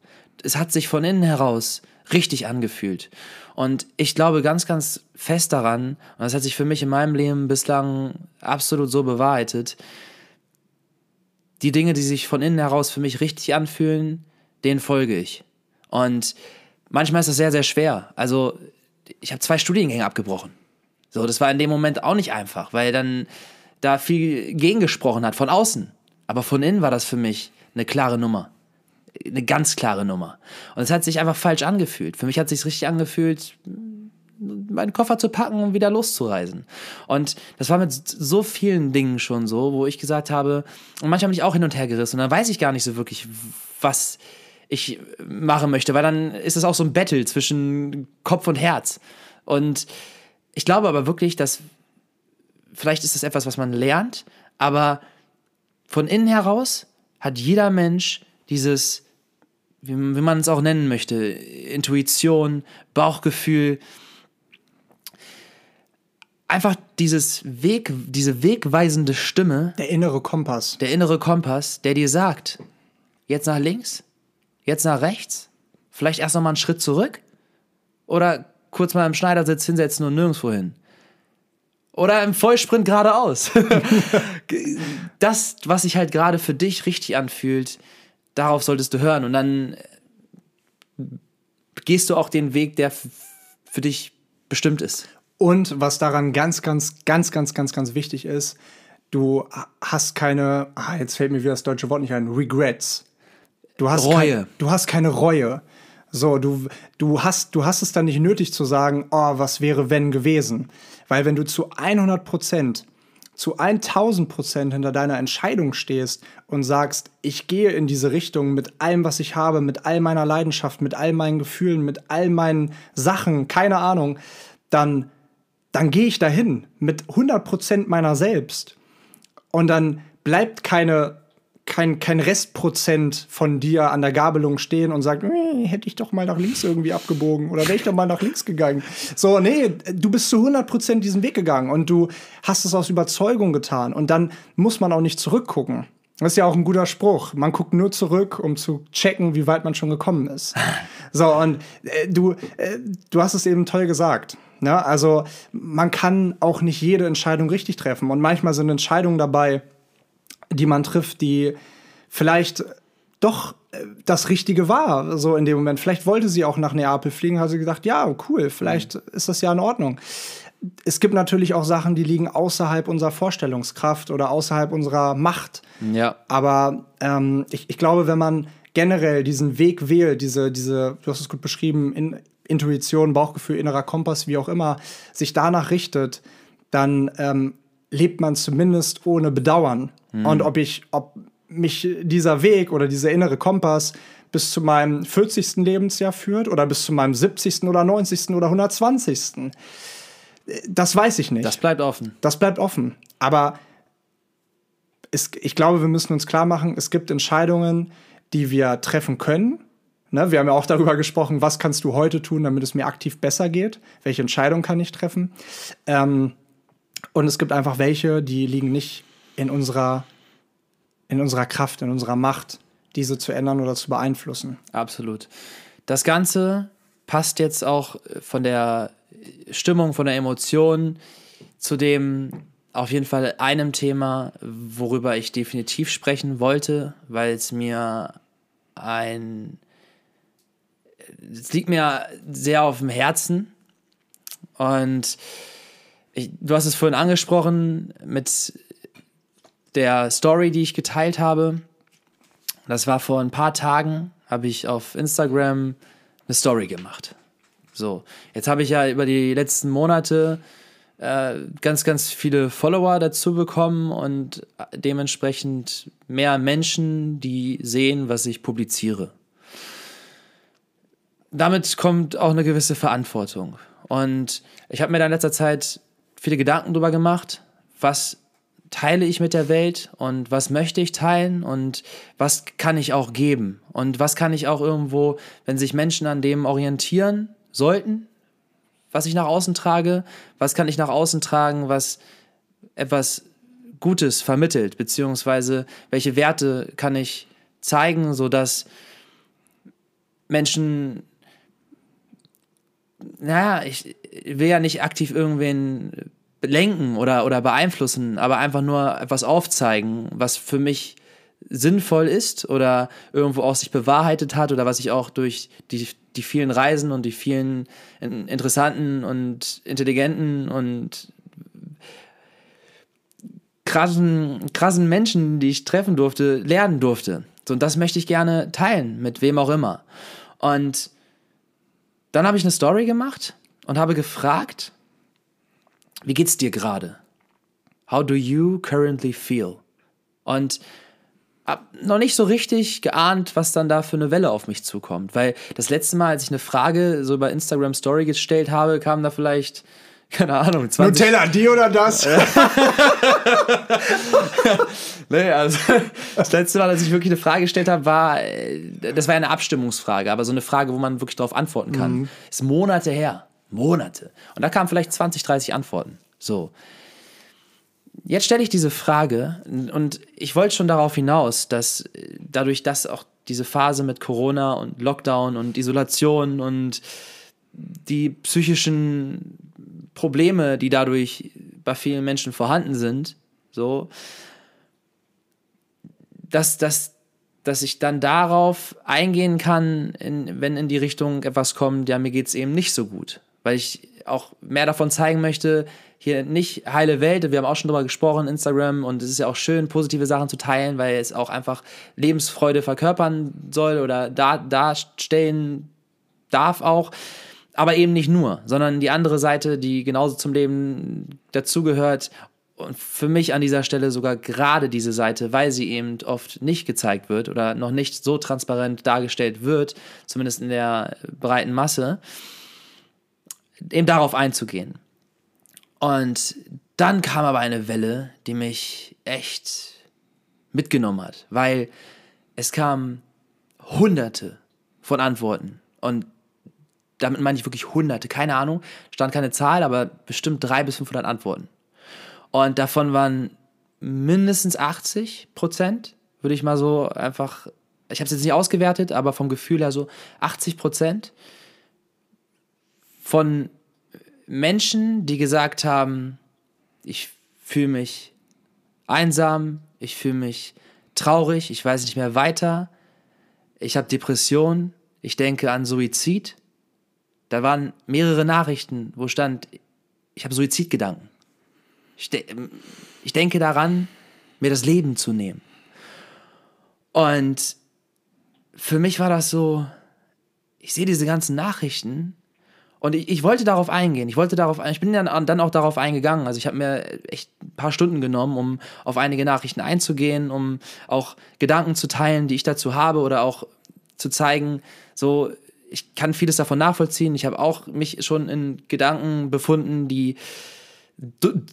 Es hat sich von innen heraus richtig angefühlt. Und ich glaube ganz, ganz fest daran, und das hat sich für mich in meinem Leben bislang absolut so bewahrheitet, die Dinge, die sich von innen heraus für mich richtig anfühlen, denen folge ich. Und manchmal ist das sehr, sehr schwer. Also ich habe zwei Studiengänge abgebrochen. So, das war in dem Moment auch nicht einfach, weil dann da viel gegengesprochen hat von außen. Aber von innen war das für mich eine klare Nummer. Eine ganz klare Nummer. Und es hat sich einfach falsch angefühlt. Für mich hat es sich richtig angefühlt, meinen Koffer zu packen und wieder loszureisen. Und das war mit so vielen Dingen schon so, wo ich gesagt habe, und manchmal bin ich auch hin und her gerissen. Und dann weiß ich gar nicht so wirklich, was ich machen möchte, weil dann ist es auch so ein Battle zwischen Kopf und Herz. Und ich glaube aber wirklich, dass vielleicht ist es etwas, was man lernt, aber von innen heraus hat jeder Mensch dieses, wie, wie man es auch nennen möchte, Intuition, Bauchgefühl, einfach dieses Weg, diese wegweisende Stimme, Der innere Kompass. der innere Kompass, der dir sagt, jetzt nach links, jetzt nach rechts, vielleicht erst noch mal einen Schritt zurück oder kurz mal im Schneidersitz hinsetzen und nirgendwo hin. Oder im Vollsprint geradeaus. das, was sich halt gerade für dich richtig anfühlt, darauf solltest du hören. Und dann äh, gehst du auch den Weg, der für dich bestimmt ist. Und was daran ganz, ganz, ganz, ganz, ganz, ganz wichtig ist, du hast keine, ah, jetzt fällt mir wieder das deutsche Wort nicht ein, Regrets. Du hast Reue. Kein, du hast keine Reue. So, du, du, hast, du hast es dann nicht nötig zu sagen, oh, was wäre wenn gewesen. Weil wenn du zu 100 Prozent, zu 1000 Prozent hinter deiner Entscheidung stehst und sagst, ich gehe in diese Richtung mit allem, was ich habe, mit all meiner Leidenschaft, mit all meinen Gefühlen, mit all meinen Sachen, keine Ahnung, dann, dann gehe ich dahin mit 100 Prozent meiner selbst. Und dann bleibt keine, kein, kein Restprozent von dir an der Gabelung stehen und sagt, "Äh, hätte ich doch mal nach links irgendwie abgebogen oder wäre ich doch mal nach links gegangen. So, nee, du bist zu 100 Prozent diesen Weg gegangen und du hast es aus Überzeugung getan. Und dann muss man auch nicht zurückgucken. Das ist ja auch ein guter Spruch. Man guckt nur zurück, um zu checken, wie weit man schon gekommen ist. So, und äh, du, äh, du hast es eben toll gesagt. Ne? Also, man kann auch nicht jede Entscheidung richtig treffen. Und manchmal sind Entscheidungen dabei, die man trifft, die vielleicht doch äh, das Richtige war, so in dem Moment. Vielleicht wollte sie auch nach Neapel fliegen, hat sie gedacht, ja, cool, vielleicht ist das ja in Ordnung. Es gibt natürlich auch Sachen, die liegen außerhalb unserer Vorstellungskraft oder außerhalb unserer Macht. Ja. Aber ähm, ich, ich glaube, wenn man generell diesen Weg wählt, diese, diese, du hast es gut beschrieben, in, Intuition, Bauchgefühl, innerer Kompass, wie auch immer, sich danach richtet, dann ähm, lebt man zumindest ohne Bedauern. Und ob ich, ob mich dieser Weg oder dieser innere Kompass bis zu meinem 40. Lebensjahr führt oder bis zu meinem 70. oder 90. oder 120. Das weiß ich nicht. Das bleibt offen. Das bleibt offen. Aber es, ich glaube, wir müssen uns klar machen, es gibt Entscheidungen, die wir treffen können. Ne, wir haben ja auch darüber gesprochen, was kannst du heute tun, damit es mir aktiv besser geht? Welche Entscheidung kann ich treffen? Ähm, und es gibt einfach welche, die liegen nicht in unserer, in unserer Kraft, in unserer Macht, diese zu ändern oder zu beeinflussen. Absolut. Das Ganze passt jetzt auch von der Stimmung, von der Emotion zu dem auf jeden Fall einem Thema, worüber ich definitiv sprechen wollte, weil es mir ein es liegt mir sehr auf dem Herzen und ich, du hast es vorhin angesprochen mit der Story, die ich geteilt habe. Das war vor ein paar Tagen, habe ich auf Instagram eine Story gemacht. So, jetzt habe ich ja über die letzten Monate äh, ganz, ganz viele Follower dazu bekommen und dementsprechend mehr Menschen, die sehen, was ich publiziere. Damit kommt auch eine gewisse Verantwortung. Und ich habe mir da in letzter Zeit viele Gedanken drüber gemacht, was teile ich mit der Welt und was möchte ich teilen und was kann ich auch geben? Und was kann ich auch irgendwo, wenn sich Menschen an dem orientieren sollten, was ich nach außen trage, was kann ich nach außen tragen, was etwas Gutes vermittelt, beziehungsweise welche Werte kann ich zeigen, sodass Menschen, naja, ich will ja nicht aktiv irgendwen lenken oder, oder beeinflussen, aber einfach nur etwas aufzeigen, was für mich sinnvoll ist oder irgendwo auch sich bewahrheitet hat oder was ich auch durch die, die vielen Reisen und die vielen in- interessanten und intelligenten und krassen, krassen Menschen, die ich treffen durfte, lernen durfte. So, und das möchte ich gerne teilen, mit wem auch immer. Und dann habe ich eine Story gemacht und habe gefragt, wie geht's dir gerade? How do you currently feel? Und hab noch nicht so richtig geahnt, was dann da für eine Welle auf mich zukommt. Weil das letzte Mal, als ich eine Frage so über Instagram Story gestellt habe, kamen da vielleicht, keine Ahnung, 20, Nutella, die oder das? Nee, also das letzte Mal, als ich wirklich eine Frage gestellt habe, war, äh, das war ja eine Abstimmungsfrage, aber so eine Frage, wo man wirklich darauf antworten kann. Ist Monate her. Monate. Und da kamen vielleicht 20, 30 Antworten. So. Jetzt stelle ich diese Frage und ich wollte schon darauf hinaus, dass äh, dadurch, dass auch diese Phase mit Corona und Lockdown und Isolation und die psychischen Probleme, die dadurch bei vielen Menschen vorhanden sind, so, dass, dass, dass ich dann darauf eingehen kann, in, wenn in die Richtung etwas kommt, ja, mir geht es eben nicht so gut. Weil ich auch mehr davon zeigen möchte, hier nicht heile Welt, wir haben auch schon darüber gesprochen, Instagram, und es ist ja auch schön, positive Sachen zu teilen, weil es auch einfach Lebensfreude verkörpern soll oder da, darstellen darf auch. Aber eben nicht nur, sondern die andere Seite, die genauso zum Leben dazugehört. Und für mich an dieser Stelle sogar gerade diese Seite, weil sie eben oft nicht gezeigt wird oder noch nicht so transparent dargestellt wird, zumindest in der breiten Masse, eben darauf einzugehen. Und dann kam aber eine Welle, die mich echt mitgenommen hat, weil es kamen hunderte von Antworten. Und damit meine ich wirklich hunderte, keine Ahnung, stand keine Zahl, aber bestimmt drei bis 500 Antworten. Und davon waren mindestens 80 Prozent, würde ich mal so einfach, ich habe es jetzt nicht ausgewertet, aber vom Gefühl her so 80 Prozent von Menschen, die gesagt haben, ich fühle mich einsam, ich fühle mich traurig, ich weiß nicht mehr weiter, ich habe Depression, ich denke an Suizid. Da waren mehrere Nachrichten, wo stand, ich habe Suizidgedanken. Ich, de ich denke daran, mir das Leben zu nehmen. Und für mich war das so, ich sehe diese ganzen Nachrichten und ich, ich wollte darauf eingehen. Ich wollte darauf, ich bin dann, dann auch darauf eingegangen. Also ich habe mir echt ein paar Stunden genommen, um auf einige Nachrichten einzugehen, um auch Gedanken zu teilen, die ich dazu habe oder auch zu zeigen, so ich kann vieles davon nachvollziehen. Ich habe auch mich schon in Gedanken befunden, die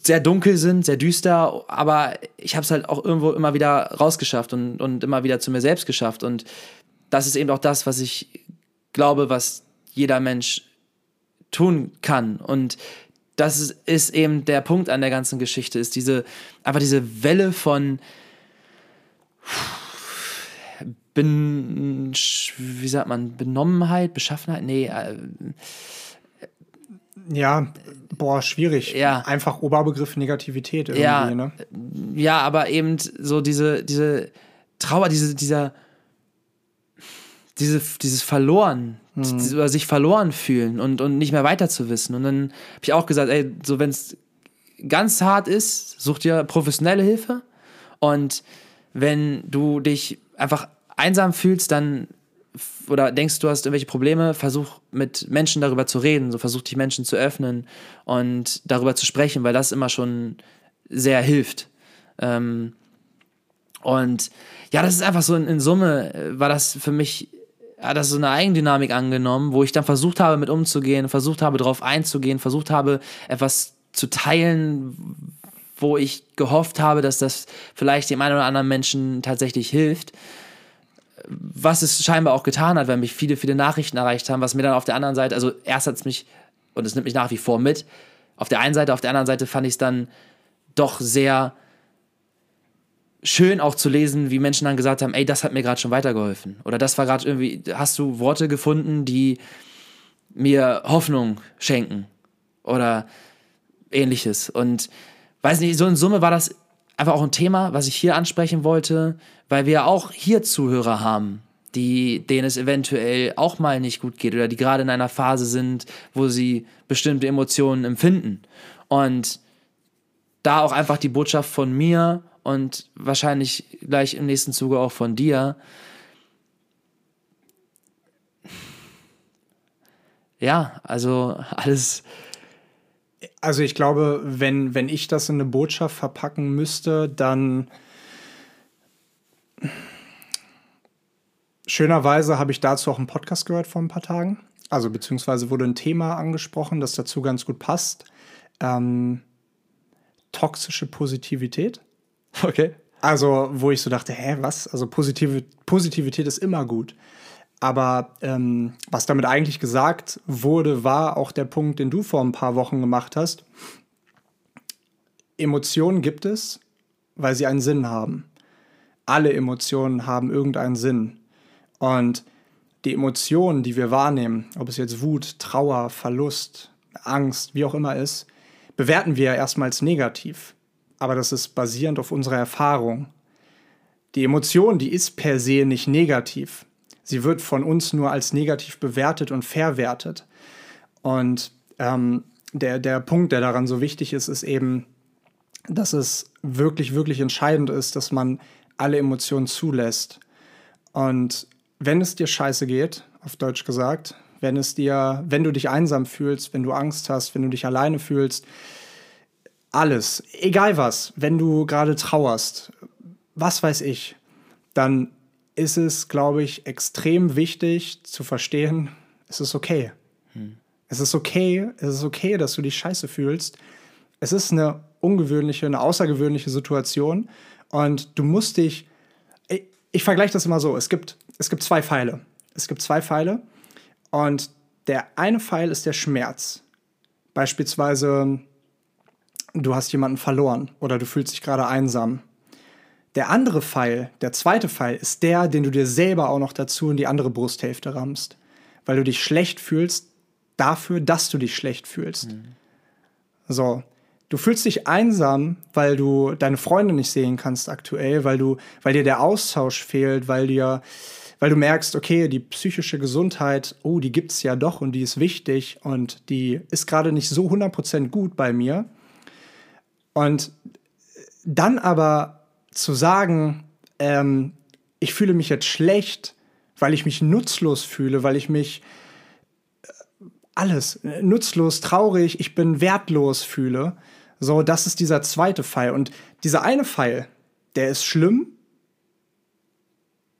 sehr dunkel sind, sehr düster, aber ich habe es halt auch irgendwo immer wieder rausgeschafft und, und immer wieder zu mir selbst geschafft. Und das ist eben auch das, was ich glaube, was jeder Mensch tun kann. Und das ist eben der Punkt an der ganzen Geschichte, ist diese, einfach diese Welle von bin, wie sagt man, Benommenheit, Beschaffenheit, nee, äh, ja, boah, schwierig. Ja. Einfach Oberbegriff Negativität irgendwie, ja, ne? Ja, aber eben so diese, diese Trauer, diese, dieser, diese, dieses Verloren, mhm. dieses, sich verloren fühlen und, und nicht mehr weiter zu wissen. Und dann habe ich auch gesagt, ey, so wenn es ganz hart ist, such dir professionelle Hilfe. Und wenn du dich einfach einsam fühlst, dann oder denkst du hast irgendwelche Probleme, versuch mit Menschen darüber zu reden, so versuch dich Menschen zu öffnen und darüber zu sprechen, weil das immer schon sehr hilft. Ähm, und ja, das ist einfach so in, in Summe, äh, war das für mich hat das so eine Eigendynamik angenommen, wo ich dann versucht habe, mit umzugehen, versucht habe, darauf einzugehen, versucht habe, etwas zu teilen, wo ich gehofft habe, dass das vielleicht dem einen oder anderen Menschen tatsächlich hilft. Was es scheinbar auch getan hat, weil mich viele, viele Nachrichten erreicht haben, was mir dann auf der anderen Seite, also erst hat es mich, und es nimmt mich nach wie vor mit, auf der einen Seite, auf der anderen Seite fand ich es dann doch sehr schön auch zu lesen, wie Menschen dann gesagt haben, ey, das hat mir gerade schon weitergeholfen. Oder das war gerade irgendwie, hast du Worte gefunden, die mir Hoffnung schenken. Oder ähnliches. Und weiß nicht, so in Summe war das einfach auch ein Thema, was ich hier ansprechen wollte, weil wir auch hier Zuhörer haben, die, denen es eventuell auch mal nicht gut geht oder die gerade in einer Phase sind, wo sie bestimmte Emotionen empfinden. Und da auch einfach die Botschaft von mir und wahrscheinlich gleich im nächsten Zuge auch von dir. Ja, also alles. Also ich glaube, wenn, wenn ich das in eine Botschaft verpacken müsste, dann schönerweise habe ich dazu auch einen Podcast gehört vor ein paar Tagen. Also beziehungsweise wurde ein Thema angesprochen, das dazu ganz gut passt. Ähm, toxische Positivität. Okay. Also, wo ich so dachte, hä, was? Also Positive, Positivität ist immer gut. Aber ähm, was damit eigentlich gesagt wurde, war auch der Punkt, den du vor ein paar Wochen gemacht hast. Emotionen gibt es, weil sie einen Sinn haben. Alle Emotionen haben irgendeinen Sinn. Und die Emotionen, die wir wahrnehmen, ob es jetzt Wut, Trauer, Verlust, Angst, wie auch immer ist, bewerten wir erstmals negativ. Aber das ist basierend auf unserer Erfahrung. Die Emotion, die ist per se nicht negativ. Sie wird von uns nur als negativ bewertet und verwertet. Und ähm, der, der Punkt, der daran so wichtig ist, ist eben, dass es wirklich, wirklich entscheidend ist, dass man alle Emotionen zulässt. Und wenn es dir scheiße geht, auf Deutsch gesagt, wenn es dir, wenn du dich einsam fühlst, wenn du Angst hast, wenn du dich alleine fühlst, alles, egal was, wenn du gerade trauerst, was weiß ich, dann ist es, glaube ich, extrem wichtig zu verstehen, es ist okay. Hm. Es ist okay, es ist okay, dass du dich scheiße fühlst. Es ist eine ungewöhnliche, eine außergewöhnliche Situation und du musst dich, ich, ich vergleiche das immer so, es gibt, es gibt zwei Pfeile. Es gibt zwei Pfeile und der eine Pfeil ist der Schmerz. Beispielsweise, du hast jemanden verloren oder du fühlst dich gerade einsam. Der andere Pfeil, der zweite Pfeil, ist der, den du dir selber auch noch dazu in die andere Brusthälfte rammst. Weil du dich schlecht fühlst, dafür, dass du dich schlecht fühlst. Mhm. So. Du fühlst dich einsam, weil du deine Freunde nicht sehen kannst aktuell, weil du, weil dir der Austausch fehlt, weil dir, weil du merkst, okay, die psychische Gesundheit, oh, die gibt's ja doch und die ist wichtig und die ist gerade nicht so 100% gut bei mir. Und dann aber zu sagen, ähm, ich fühle mich jetzt schlecht, weil ich mich nutzlos fühle, weil ich mich alles nutzlos, traurig, ich bin wertlos fühle. So, das ist dieser zweite Pfeil. Und dieser eine Pfeil, der ist schlimm,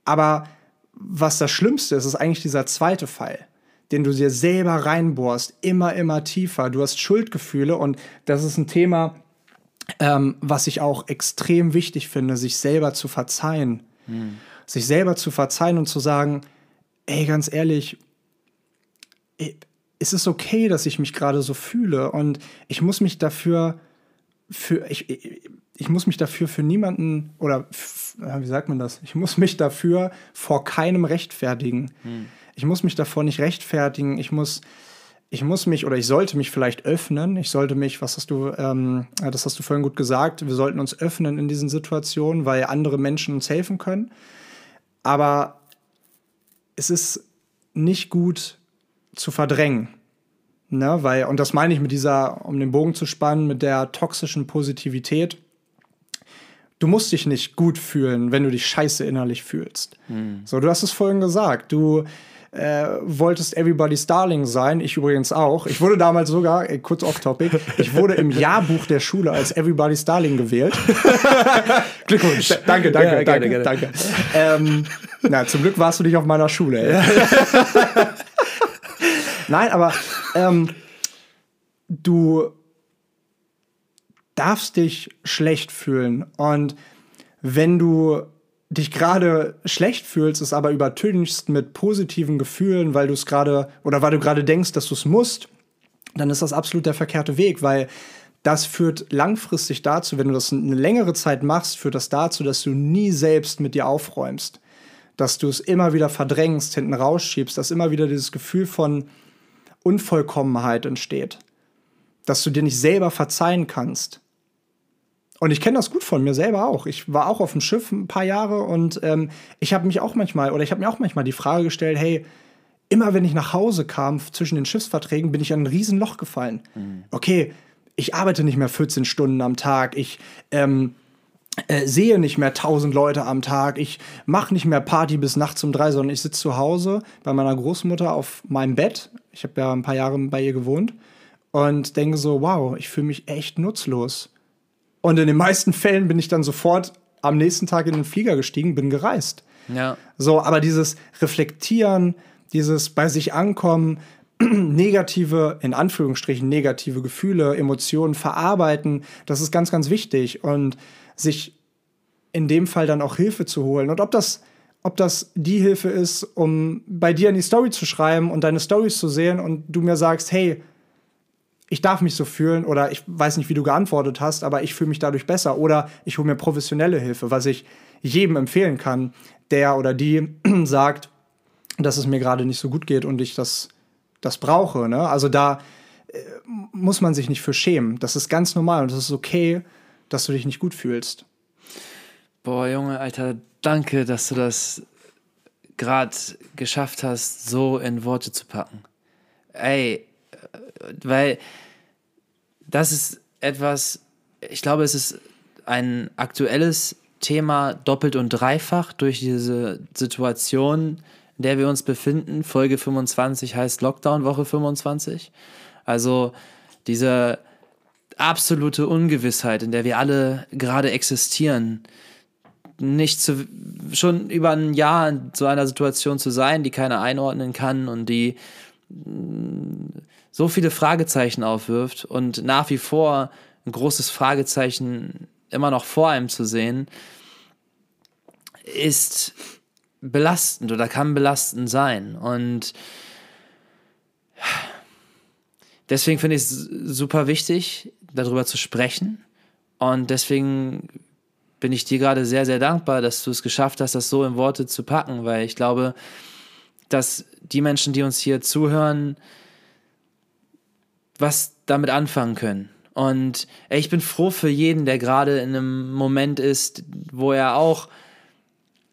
aber was das Schlimmste ist, ist eigentlich dieser zweite Pfeil, den du dir selber reinbohrst, immer, immer tiefer. Du hast Schuldgefühle und das ist ein Thema, ähm, was ich auch extrem wichtig finde, sich selber zu verzeihen. Hm. Sich selber zu verzeihen und zu sagen, ey, ganz ehrlich, es ist okay, dass ich mich gerade so fühle und ich muss mich dafür für ich, ich, ich muss mich dafür für niemanden oder wie sagt man das? Ich muss mich dafür vor keinem rechtfertigen. Hm. Ich muss mich davor nicht rechtfertigen. Ich muss ich muss mich oder ich sollte mich vielleicht öffnen. Ich sollte mich, was hast du, ähm, das hast du vorhin gut gesagt, wir sollten uns öffnen in diesen Situationen, weil andere Menschen uns helfen können. Aber es ist nicht gut, zu verdrängen. Ne, weil, und das meine ich mit dieser, um den Bogen zu spannen, mit der toxischen Positivität. Du musst dich nicht gut fühlen, wenn du dich scheiße innerlich fühlst. Mhm. So, du hast es vorhin gesagt. Du äh, wolltest Everybody's Darling sein. Ich übrigens auch. Ich wurde damals sogar, ey, kurz off-topic, ich wurde im Jahrbuch der Schule als Everybody's Darling gewählt. Glückwunsch. danke, danke, ja, danke, gerne, danke. Ähm, na, zum Glück warst du nicht auf meiner Schule. Nein, aber ähm, du darfst dich schlecht fühlen. Und wenn du dich gerade schlecht fühlst, es aber übertünchst mit positiven Gefühlen, weil du es gerade oder weil du gerade denkst, dass du es musst, dann ist das absolut der verkehrte Weg, weil das führt langfristig dazu, wenn du das eine längere Zeit machst, führt das dazu, dass du nie selbst mit dir aufräumst. Dass du es immer wieder verdrängst, hinten rausschiebst, dass immer wieder dieses Gefühl von Unvollkommenheit entsteht. Dass du dir nicht selber verzeihen kannst. Und ich kenne das gut von mir selber auch. Ich war auch auf dem Schiff ein paar Jahre und ähm, ich habe mich auch manchmal, oder ich habe mir auch manchmal die Frage gestellt, hey, immer wenn ich nach Hause kam zwischen den Schiffsverträgen, bin ich an ein Riesenloch gefallen. Mhm. Okay, ich arbeite nicht mehr 14 Stunden am Tag, ich ähm, äh, sehe nicht mehr 1000 Leute am Tag, ich mache nicht mehr Party bis nachts um drei, sondern ich sitze zu Hause bei meiner Großmutter auf meinem Bett. Ich habe ja ein paar Jahre bei ihr gewohnt und denke so, wow, ich fühle mich echt nutzlos. Und in den meisten Fällen bin ich dann sofort am nächsten Tag in den Flieger gestiegen, bin gereist. Ja. So, aber dieses Reflektieren, dieses bei sich ankommen, negative, in Anführungsstrichen negative Gefühle, Emotionen verarbeiten, das ist ganz, ganz wichtig. Und sich in dem Fall dann auch Hilfe zu holen. Und ob das, ob das die Hilfe ist, um bei dir in die Story zu schreiben und deine Stories zu sehen und du mir sagst, hey, ich darf mich so fühlen oder ich weiß nicht, wie du geantwortet hast, aber ich fühle mich dadurch besser oder ich hole mir professionelle Hilfe, was ich jedem empfehlen kann, der oder die sagt, dass es mir gerade nicht so gut geht und ich das, das brauche. Ne? Also da äh, muss man sich nicht für schämen. Das ist ganz normal und es ist okay, dass du dich nicht gut fühlst. Boah, Junge, Alter, danke, dass du das gerade geschafft hast, so in Worte zu packen. Ey, weil das ist etwas, ich glaube, es ist ein aktuelles Thema doppelt und dreifach durch diese Situation, in der wir uns befinden. Folge 25 heißt Lockdown Woche 25. Also diese absolute Ungewissheit, in der wir alle gerade existieren, nicht zu, schon über ein Jahr in so einer Situation zu sein, die keiner einordnen kann und die so viele Fragezeichen aufwirft und nach wie vor ein großes Fragezeichen immer noch vor einem zu sehen, ist belastend oder kann belastend sein. Und deswegen finde ich es super wichtig, darüber zu sprechen. Und deswegen bin ich dir gerade sehr, sehr dankbar, dass du es geschafft hast, das so in Worte zu packen, weil ich glaube, dass die Menschen, die uns hier zuhören, was damit anfangen können. Und ey, ich bin froh für jeden, der gerade in einem Moment ist, wo er auch,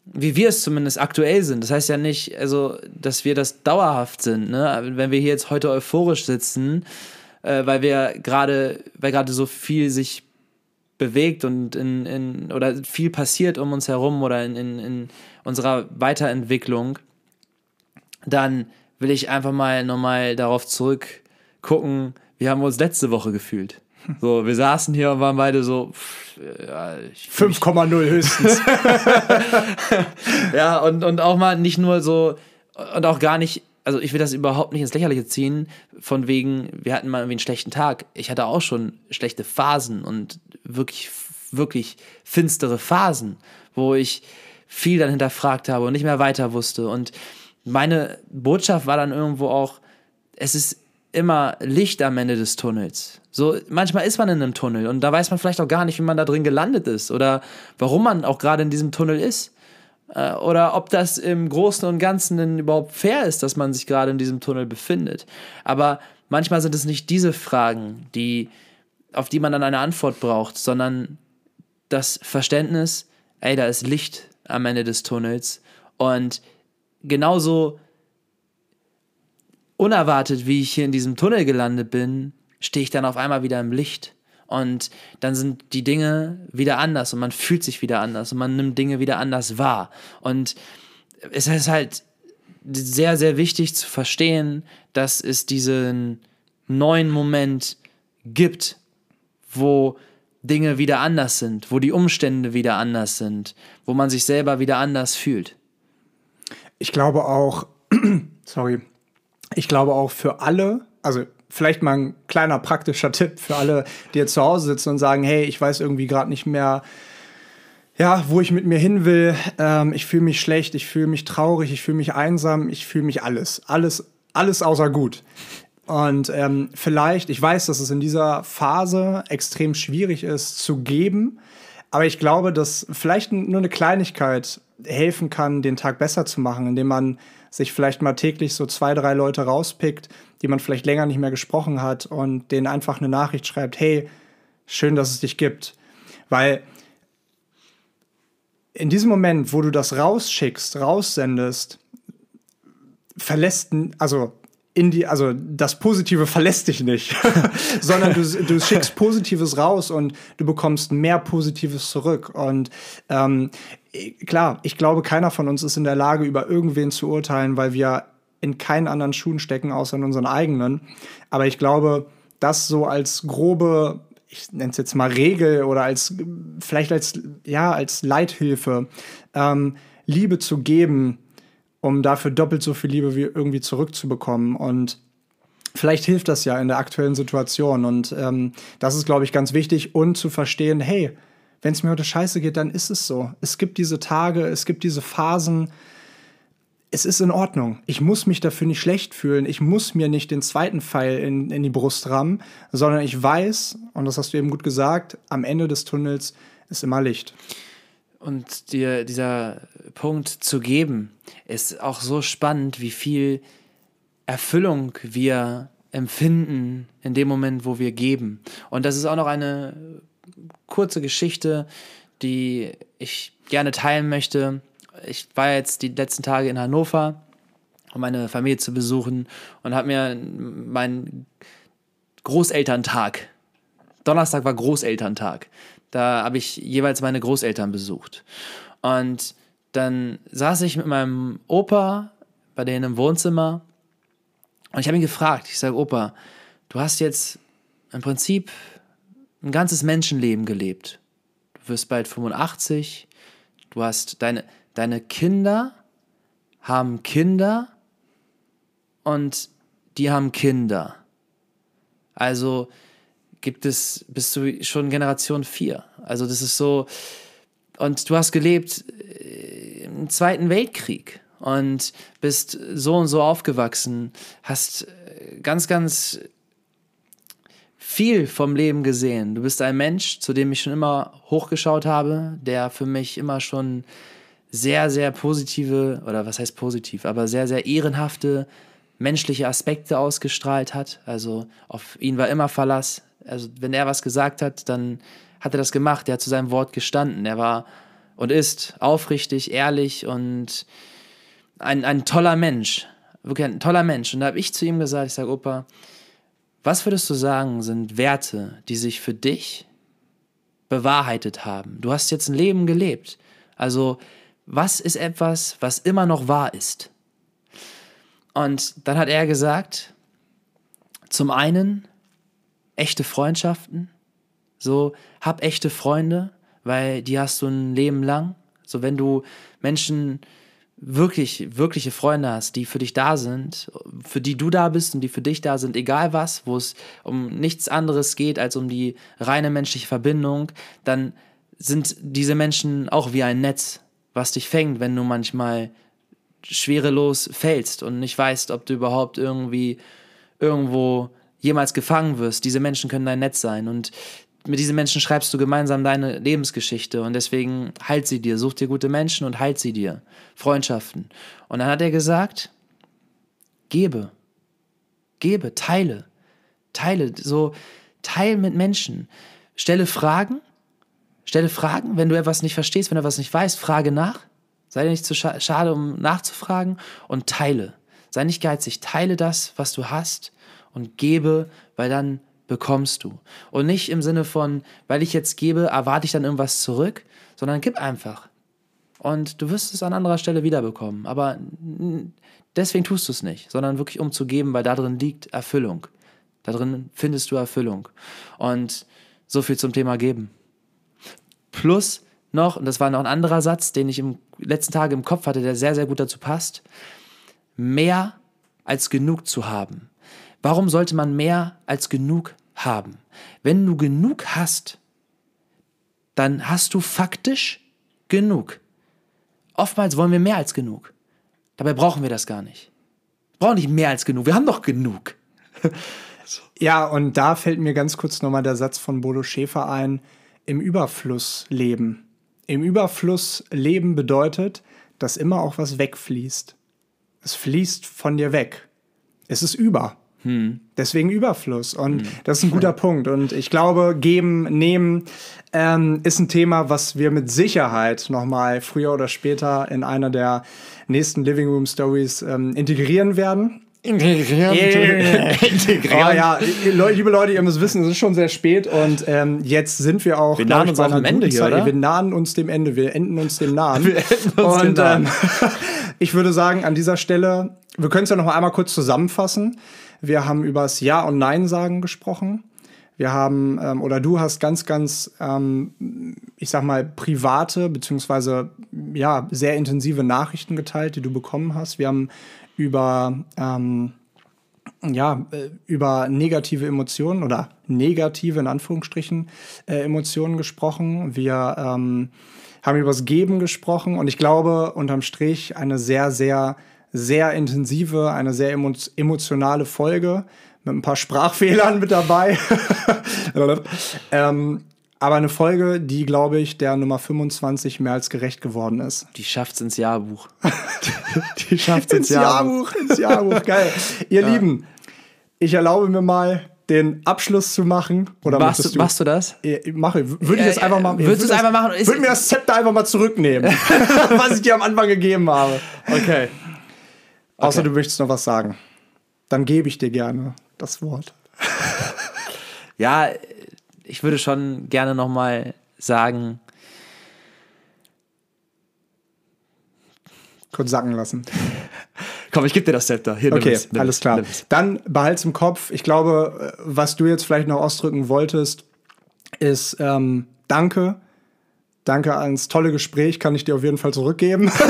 wie wir es zumindest aktuell sind. Das heißt ja nicht, also, dass wir das dauerhaft sind. Ne? Wenn wir hier jetzt heute euphorisch sitzen, äh, weil wir gerade, weil gerade so viel sich bewegt und in, in, oder viel passiert um uns herum oder in, in, in unserer Weiterentwicklung, dann will ich einfach mal nochmal darauf zurückgucken, wie haben wir uns letzte Woche gefühlt. So, wir saßen hier und waren beide so ja, 5,0 höchstens. ja, und, und auch mal nicht nur so, und auch gar nicht, also ich will das überhaupt nicht ins Lächerliche ziehen, von wegen, wir hatten mal irgendwie einen schlechten Tag. Ich hatte auch schon schlechte Phasen und wirklich, wirklich finstere Phasen, wo ich viel dann hinterfragt habe und nicht mehr weiter wusste. Und meine Botschaft war dann irgendwo auch, es ist immer Licht am Ende des Tunnels. So, manchmal ist man in einem Tunnel und da weiß man vielleicht auch gar nicht, wie man da drin gelandet ist oder warum man auch gerade in diesem Tunnel ist. Äh, oder ob das im Großen und Ganzen denn überhaupt fair ist, dass man sich gerade in diesem Tunnel befindet. Aber manchmal sind es nicht diese Fragen, die, auf die man dann eine Antwort braucht, sondern das Verständnis, ey, da ist Licht am Ende des Tunnels und genauso unerwartet, wie ich hier in diesem Tunnel gelandet bin, stehe ich dann auf einmal wieder im Licht. Und dann sind die Dinge wieder anders und man fühlt sich wieder anders und man nimmt Dinge wieder anders wahr. Und es ist halt sehr, sehr wichtig zu verstehen, dass es diesen neuen Moment gibt, wo Dinge wieder anders sind, wo die Umstände wieder anders sind, wo man sich selber wieder anders fühlt. Ich glaube auch, sorry, ich glaube auch für alle, also vielleicht mal ein kleiner praktischer Tipp für alle, die jetzt zu Hause sitzen und sagen, hey, ich weiß irgendwie gerade nicht mehr, ja, wo ich mit mir hin will. Ähm, ich fühle mich schlecht, ich fühle mich traurig, ich fühle mich einsam, ich fühle mich alles, alles, alles außer gut. Und ähm, vielleicht, ich weiß, dass es in dieser Phase extrem schwierig ist zu geben, aber ich glaube, dass vielleicht nur eine Kleinigkeit helfen kann, den Tag besser zu machen, indem man sich vielleicht mal täglich so zwei, drei Leute rauspickt, die man vielleicht länger nicht mehr gesprochen hat und denen einfach eine Nachricht schreibt, hey, schön, dass es dich gibt. Weil in diesem Moment, wo du das rausschickst, raussendest, verlässt, also in die, also das Positive verlässt dich nicht, sondern du, du schickst Positives raus und du bekommst mehr Positives zurück. Und ähm, klar, ich glaube, keiner von uns ist in der Lage, über irgendwen zu urteilen, weil wir in keinen anderen Schuhen stecken, außer in unseren eigenen. Aber ich glaube, das so als grobe, ich nenne es jetzt mal Regel oder als vielleicht als ja als Leithilfe, ähm, Liebe zu geben, um dafür doppelt so viel Liebe wie irgendwie zurückzubekommen. Und vielleicht hilft das ja in der aktuellen Situation. Und ähm, das ist, glaube ich, ganz wichtig. Und zu verstehen, hey, wenn es mir heute scheiße geht, dann ist es so. Es gibt diese Tage, es gibt diese Phasen. es ist in Ordnung. Ich muss mich dafür nicht schlecht fühlen. Ich muss mir nicht den zweiten Pfeil in, in die Brust rammen, sondern ich weiß, und das hast du eben gut gesagt, am Ende des Tunnels ist immer Licht. Und dir dieser Punkt zu geben, ist auch so spannend, wie viel Erfüllung wir empfinden in dem Moment, wo wir geben. Und das ist auch noch eine kurze Geschichte, die ich gerne teilen möchte. Ich war jetzt die letzten Tage in Hannover, um meine Familie zu besuchen und habe mir meinen Großelterntag, Donnerstag war Großelterntag, da habe ich jeweils meine Großeltern besucht. Und dann saß ich mit meinem Opa bei denen im Wohnzimmer und ich habe ihn gefragt, ich sage, Opa, du hast jetzt im Prinzip ein ganzes Menschenleben gelebt. Du wirst bald 85, du hast deine, deine Kinder haben Kinder und die haben Kinder. Also gibt es, bist du schon Generation 4. Also das ist so, und du hast gelebt äh, im Zweiten Weltkrieg und bist so und so aufgewachsen, hast äh, ganz, ganz viel vom Leben gesehen. Du bist ein Mensch, zu dem ich schon immer hochgeschaut habe, der für mich immer schon sehr, sehr positive, oder was heißt positiv, aber sehr, sehr ehrenhafte menschliche Aspekte ausgestrahlt hat. Also auf ihn war immer Verlass. Also wenn er was gesagt hat, dann hat er das gemacht. Er hat zu seinem Wort gestanden. Er war und ist aufrichtig, ehrlich und ein, ein toller Mensch. Wirklich ein toller Mensch. Und da habe ich zu ihm gesagt, ich sage, Opa, was würdest du sagen, sind Werte, die sich für dich bewahrheitet haben? Du hast jetzt ein Leben gelebt. Also, was ist etwas, was immer noch wahr ist? Und dann hat er gesagt, zum einen echte Freundschaften, so hab echte Freunde, weil die hast du ein Leben lang. So wenn du Menschen wirklich, wirkliche Freunde hast, die für dich da sind, für die du da bist und die für dich da sind, egal was, wo es um nichts anderes geht als um die reine menschliche Verbindung, dann sind diese Menschen auch wie ein Netz, was dich fängt, wenn du manchmal schwerelos fällst und nicht weißt, ob du überhaupt irgendwie irgendwo jemals gefangen wirst. Diese Menschen können dein Netz sein und mit diesen Menschen schreibst du gemeinsam deine Lebensgeschichte und deswegen halt sie dir, such dir gute Menschen und halt sie dir. Freundschaften. Und dann hat er gesagt, gebe, gebe, teile, teile, so teil mit Menschen. Stelle Fragen, stelle Fragen, wenn du etwas nicht verstehst, wenn du etwas nicht weißt, frage nach. Sei dir nicht zu scha schade, um nachzufragen und teile. Sei nicht geizig, teile das, was du hast und gebe, weil dann bekommst du. Und nicht im Sinne von, weil ich jetzt gebe, erwarte ich dann irgendwas zurück, sondern gib einfach. Und du wirst es an anderer Stelle wiederbekommen. Aber deswegen tust du es nicht, sondern wirklich um zu geben, weil da drin liegt Erfüllung. Da drin findest du Erfüllung. Und so viel zum Thema geben. Plus noch, und das war noch ein anderer Satz, den ich im letzten Tage im Kopf hatte, der sehr, sehr gut dazu passt, mehr als genug zu haben. Warum sollte man mehr als genug haben? Wenn du genug hast, dann hast du faktisch genug. Oftmals wollen wir mehr als genug. Dabei brauchen wir das gar nicht. Wir brauchen nicht mehr als genug. Wir haben doch genug. ja, und da fällt mir ganz kurz nochmal der Satz von Bodo Schäfer ein: im Überfluss leben. Im Überfluss leben bedeutet, dass immer auch was wegfließt. Es fließt von dir weg. Es ist über. Hm. Deswegen Überfluss. Und hm. das ist ein guter Punkt. Und ich glaube, geben, nehmen ähm, ist ein Thema, was wir mit Sicherheit nochmal früher oder später in einer der nächsten Living Room Stories ähm, integrieren werden. Integrieren. Integrieren. Oh, ja, liebe Leute, ihr müsst wissen, es ist schon sehr spät und ähm, jetzt sind wir auch. Wir nahen uns am Ende hier, oder? Wir nahen uns dem Ende, wir enden uns dem Nahen. Wir enden uns und, dem Nahen. Ähm, ich würde sagen, an dieser Stelle, wir können es ja noch mal einmal kurz zusammenfassen. Wir haben über das Ja und Nein sagen gesprochen. Wir haben, ähm, oder du hast ganz, ganz, ähm, ich sag mal, private, beziehungsweise ja, sehr intensive Nachrichten geteilt, die du bekommen hast. Wir haben über, ähm, ja, äh, über negative Emotionen oder negative, in Anführungsstrichen, äh, Emotionen gesprochen. Wir ähm, haben über das Geben gesprochen und ich glaube, unterm Strich eine sehr, sehr sehr intensive, eine sehr emo emotionale Folge mit ein paar Sprachfehlern mit dabei. ähm, aber eine Folge, die, glaube ich, der Nummer 25 mehr als gerecht geworden ist. Die schafft's ins Jahrbuch. die schafft's ins, ins Jahrbuch. Jahrbuch. Ins Jahrbuch, geil. Ihr ja. Lieben, ich erlaube mir mal, den Abschluss zu machen. Oder machst, du, machst du das? Mache. Würde ich das einfach mal Würdest du es einfach machen? Würde mir das Zepter einfach mal zurücknehmen, was ich dir am Anfang gegeben habe. Okay. Außer okay. du möchtest noch was sagen. Dann gebe ich dir gerne das Wort. ja, ich würde schon gerne noch mal sagen. Kurz sacken lassen. Komm, ich gebe dir das Zepter. Hier, okay, es, alles es, klar. Dann behalt's im Kopf. Ich glaube, was du jetzt vielleicht noch ausdrücken wolltest, ist ähm, Danke. Danke ans tolle Gespräch, kann ich dir auf jeden Fall zurückgeben.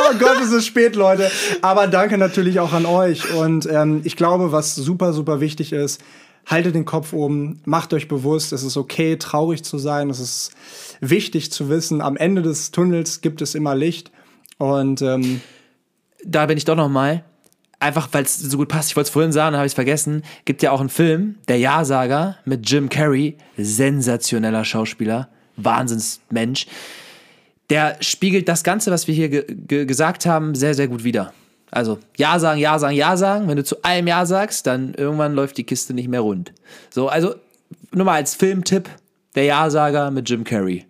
oh Gott, es ist spät, Leute. Aber danke natürlich auch an euch. Und ähm, ich glaube, was super, super wichtig ist, haltet den Kopf oben, macht euch bewusst, es ist okay, traurig zu sein, es ist wichtig zu wissen, am Ende des Tunnels gibt es immer Licht. Und ähm, da bin ich doch noch mal. Einfach weil es so gut passt, ich wollte es vorhin sagen, dann habe ich es vergessen. Gibt ja auch einen Film, Der Ja-Sager mit Jim Carrey, sensationeller Schauspieler, Wahnsinnsmensch. Der spiegelt das Ganze, was wir hier ge ge gesagt haben, sehr, sehr gut wider. Also Ja sagen, Ja sagen, Ja sagen. Wenn du zu allem Ja sagst, dann irgendwann läuft die Kiste nicht mehr rund. So, also nur mal als Filmtipp, der Ja-Sager mit Jim Carrey.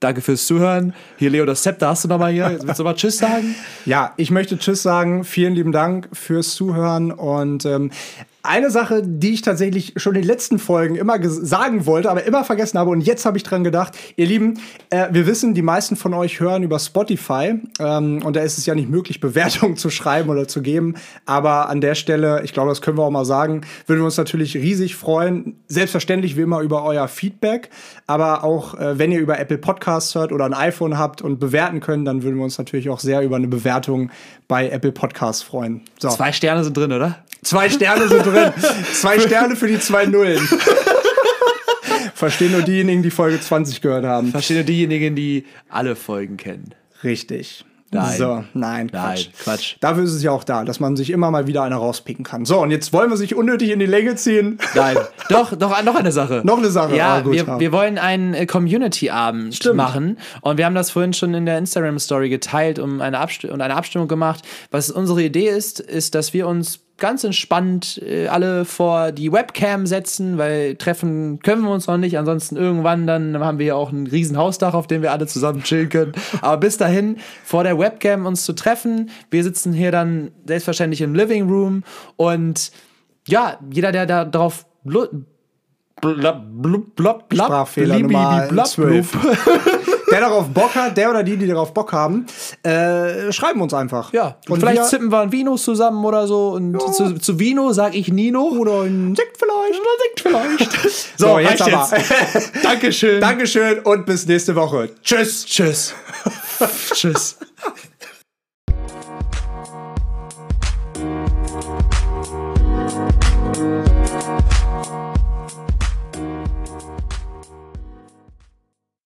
Danke fürs Zuhören. Hier, Leo, das Zepter hast du nochmal hier. Willst du mal Tschüss sagen? Ja, ich möchte Tschüss sagen. Vielen lieben Dank fürs Zuhören und ähm, eine Sache, die ich tatsächlich schon in den letzten Folgen immer sagen wollte, aber immer vergessen habe und jetzt habe ich dran gedacht. Ihr Lieben, äh, wir wissen, die meisten von euch hören über Spotify ähm, und da ist es ja nicht möglich, Bewertungen zu schreiben oder zu geben. Aber an der Stelle, ich glaube, das können wir auch mal sagen, würden wir uns natürlich riesig freuen. Selbstverständlich wie immer über euer Feedback, aber auch äh, wenn ihr über Apple Podcasts hört oder ein iPhone habt und bewerten könnt, dann würden wir uns natürlich auch sehr über eine Bewertung bei Apple Podcasts freuen. So. Zwei Sterne sind drin, oder? Zwei Sterne sind drin. Zwei Sterne für die zwei Nullen. Verstehen nur diejenigen, die Folge 20 gehört haben. Verstehen nur diejenigen, die alle Folgen kennen. Richtig. Nein. So, nein, Quatsch. Nein, Quatsch. Dafür ist es ja auch da, dass man sich immer mal wieder eine rauspicken kann. So, und jetzt wollen wir sich unnötig in die Länge ziehen. Nein. doch, doch, noch eine Sache. Noch eine Sache. Ja, ah, gut, wir, ja. wir wollen einen äh, Community-Abend machen. Und wir haben das vorhin schon in der Instagram-Story geteilt um eine und eine Abstimmung gemacht. Was unsere Idee ist, ist, dass wir uns ganz entspannt äh, alle vor die Webcam setzen, weil treffen können wir uns noch nicht. Ansonsten irgendwann dann haben wir ja auch ein riesen Hausdach, auf dem wir alle zusammen chillen können. Aber bis dahin vor der Webcam uns zu treffen. Wir sitzen hier dann selbstverständlich im Living Room und ja, jeder, der da drauf blub, blub, blub, blub, Sprachfehler Nummer 12. der darauf Bock hat, der oder die, die darauf Bock haben, äh, schreiben uns einfach. Ja, und, und vielleicht wir, zippen wir ein Vino zusammen oder so. Und ja. zu, zu, Vino sag ich Nino. Oder ein Sekt vielleicht. Oder ein Sekt vielleicht. so, so jetzt aber. Dankeschön. Dankeschön und bis nächste Woche. Tschüss. Tschüss. Tschüss.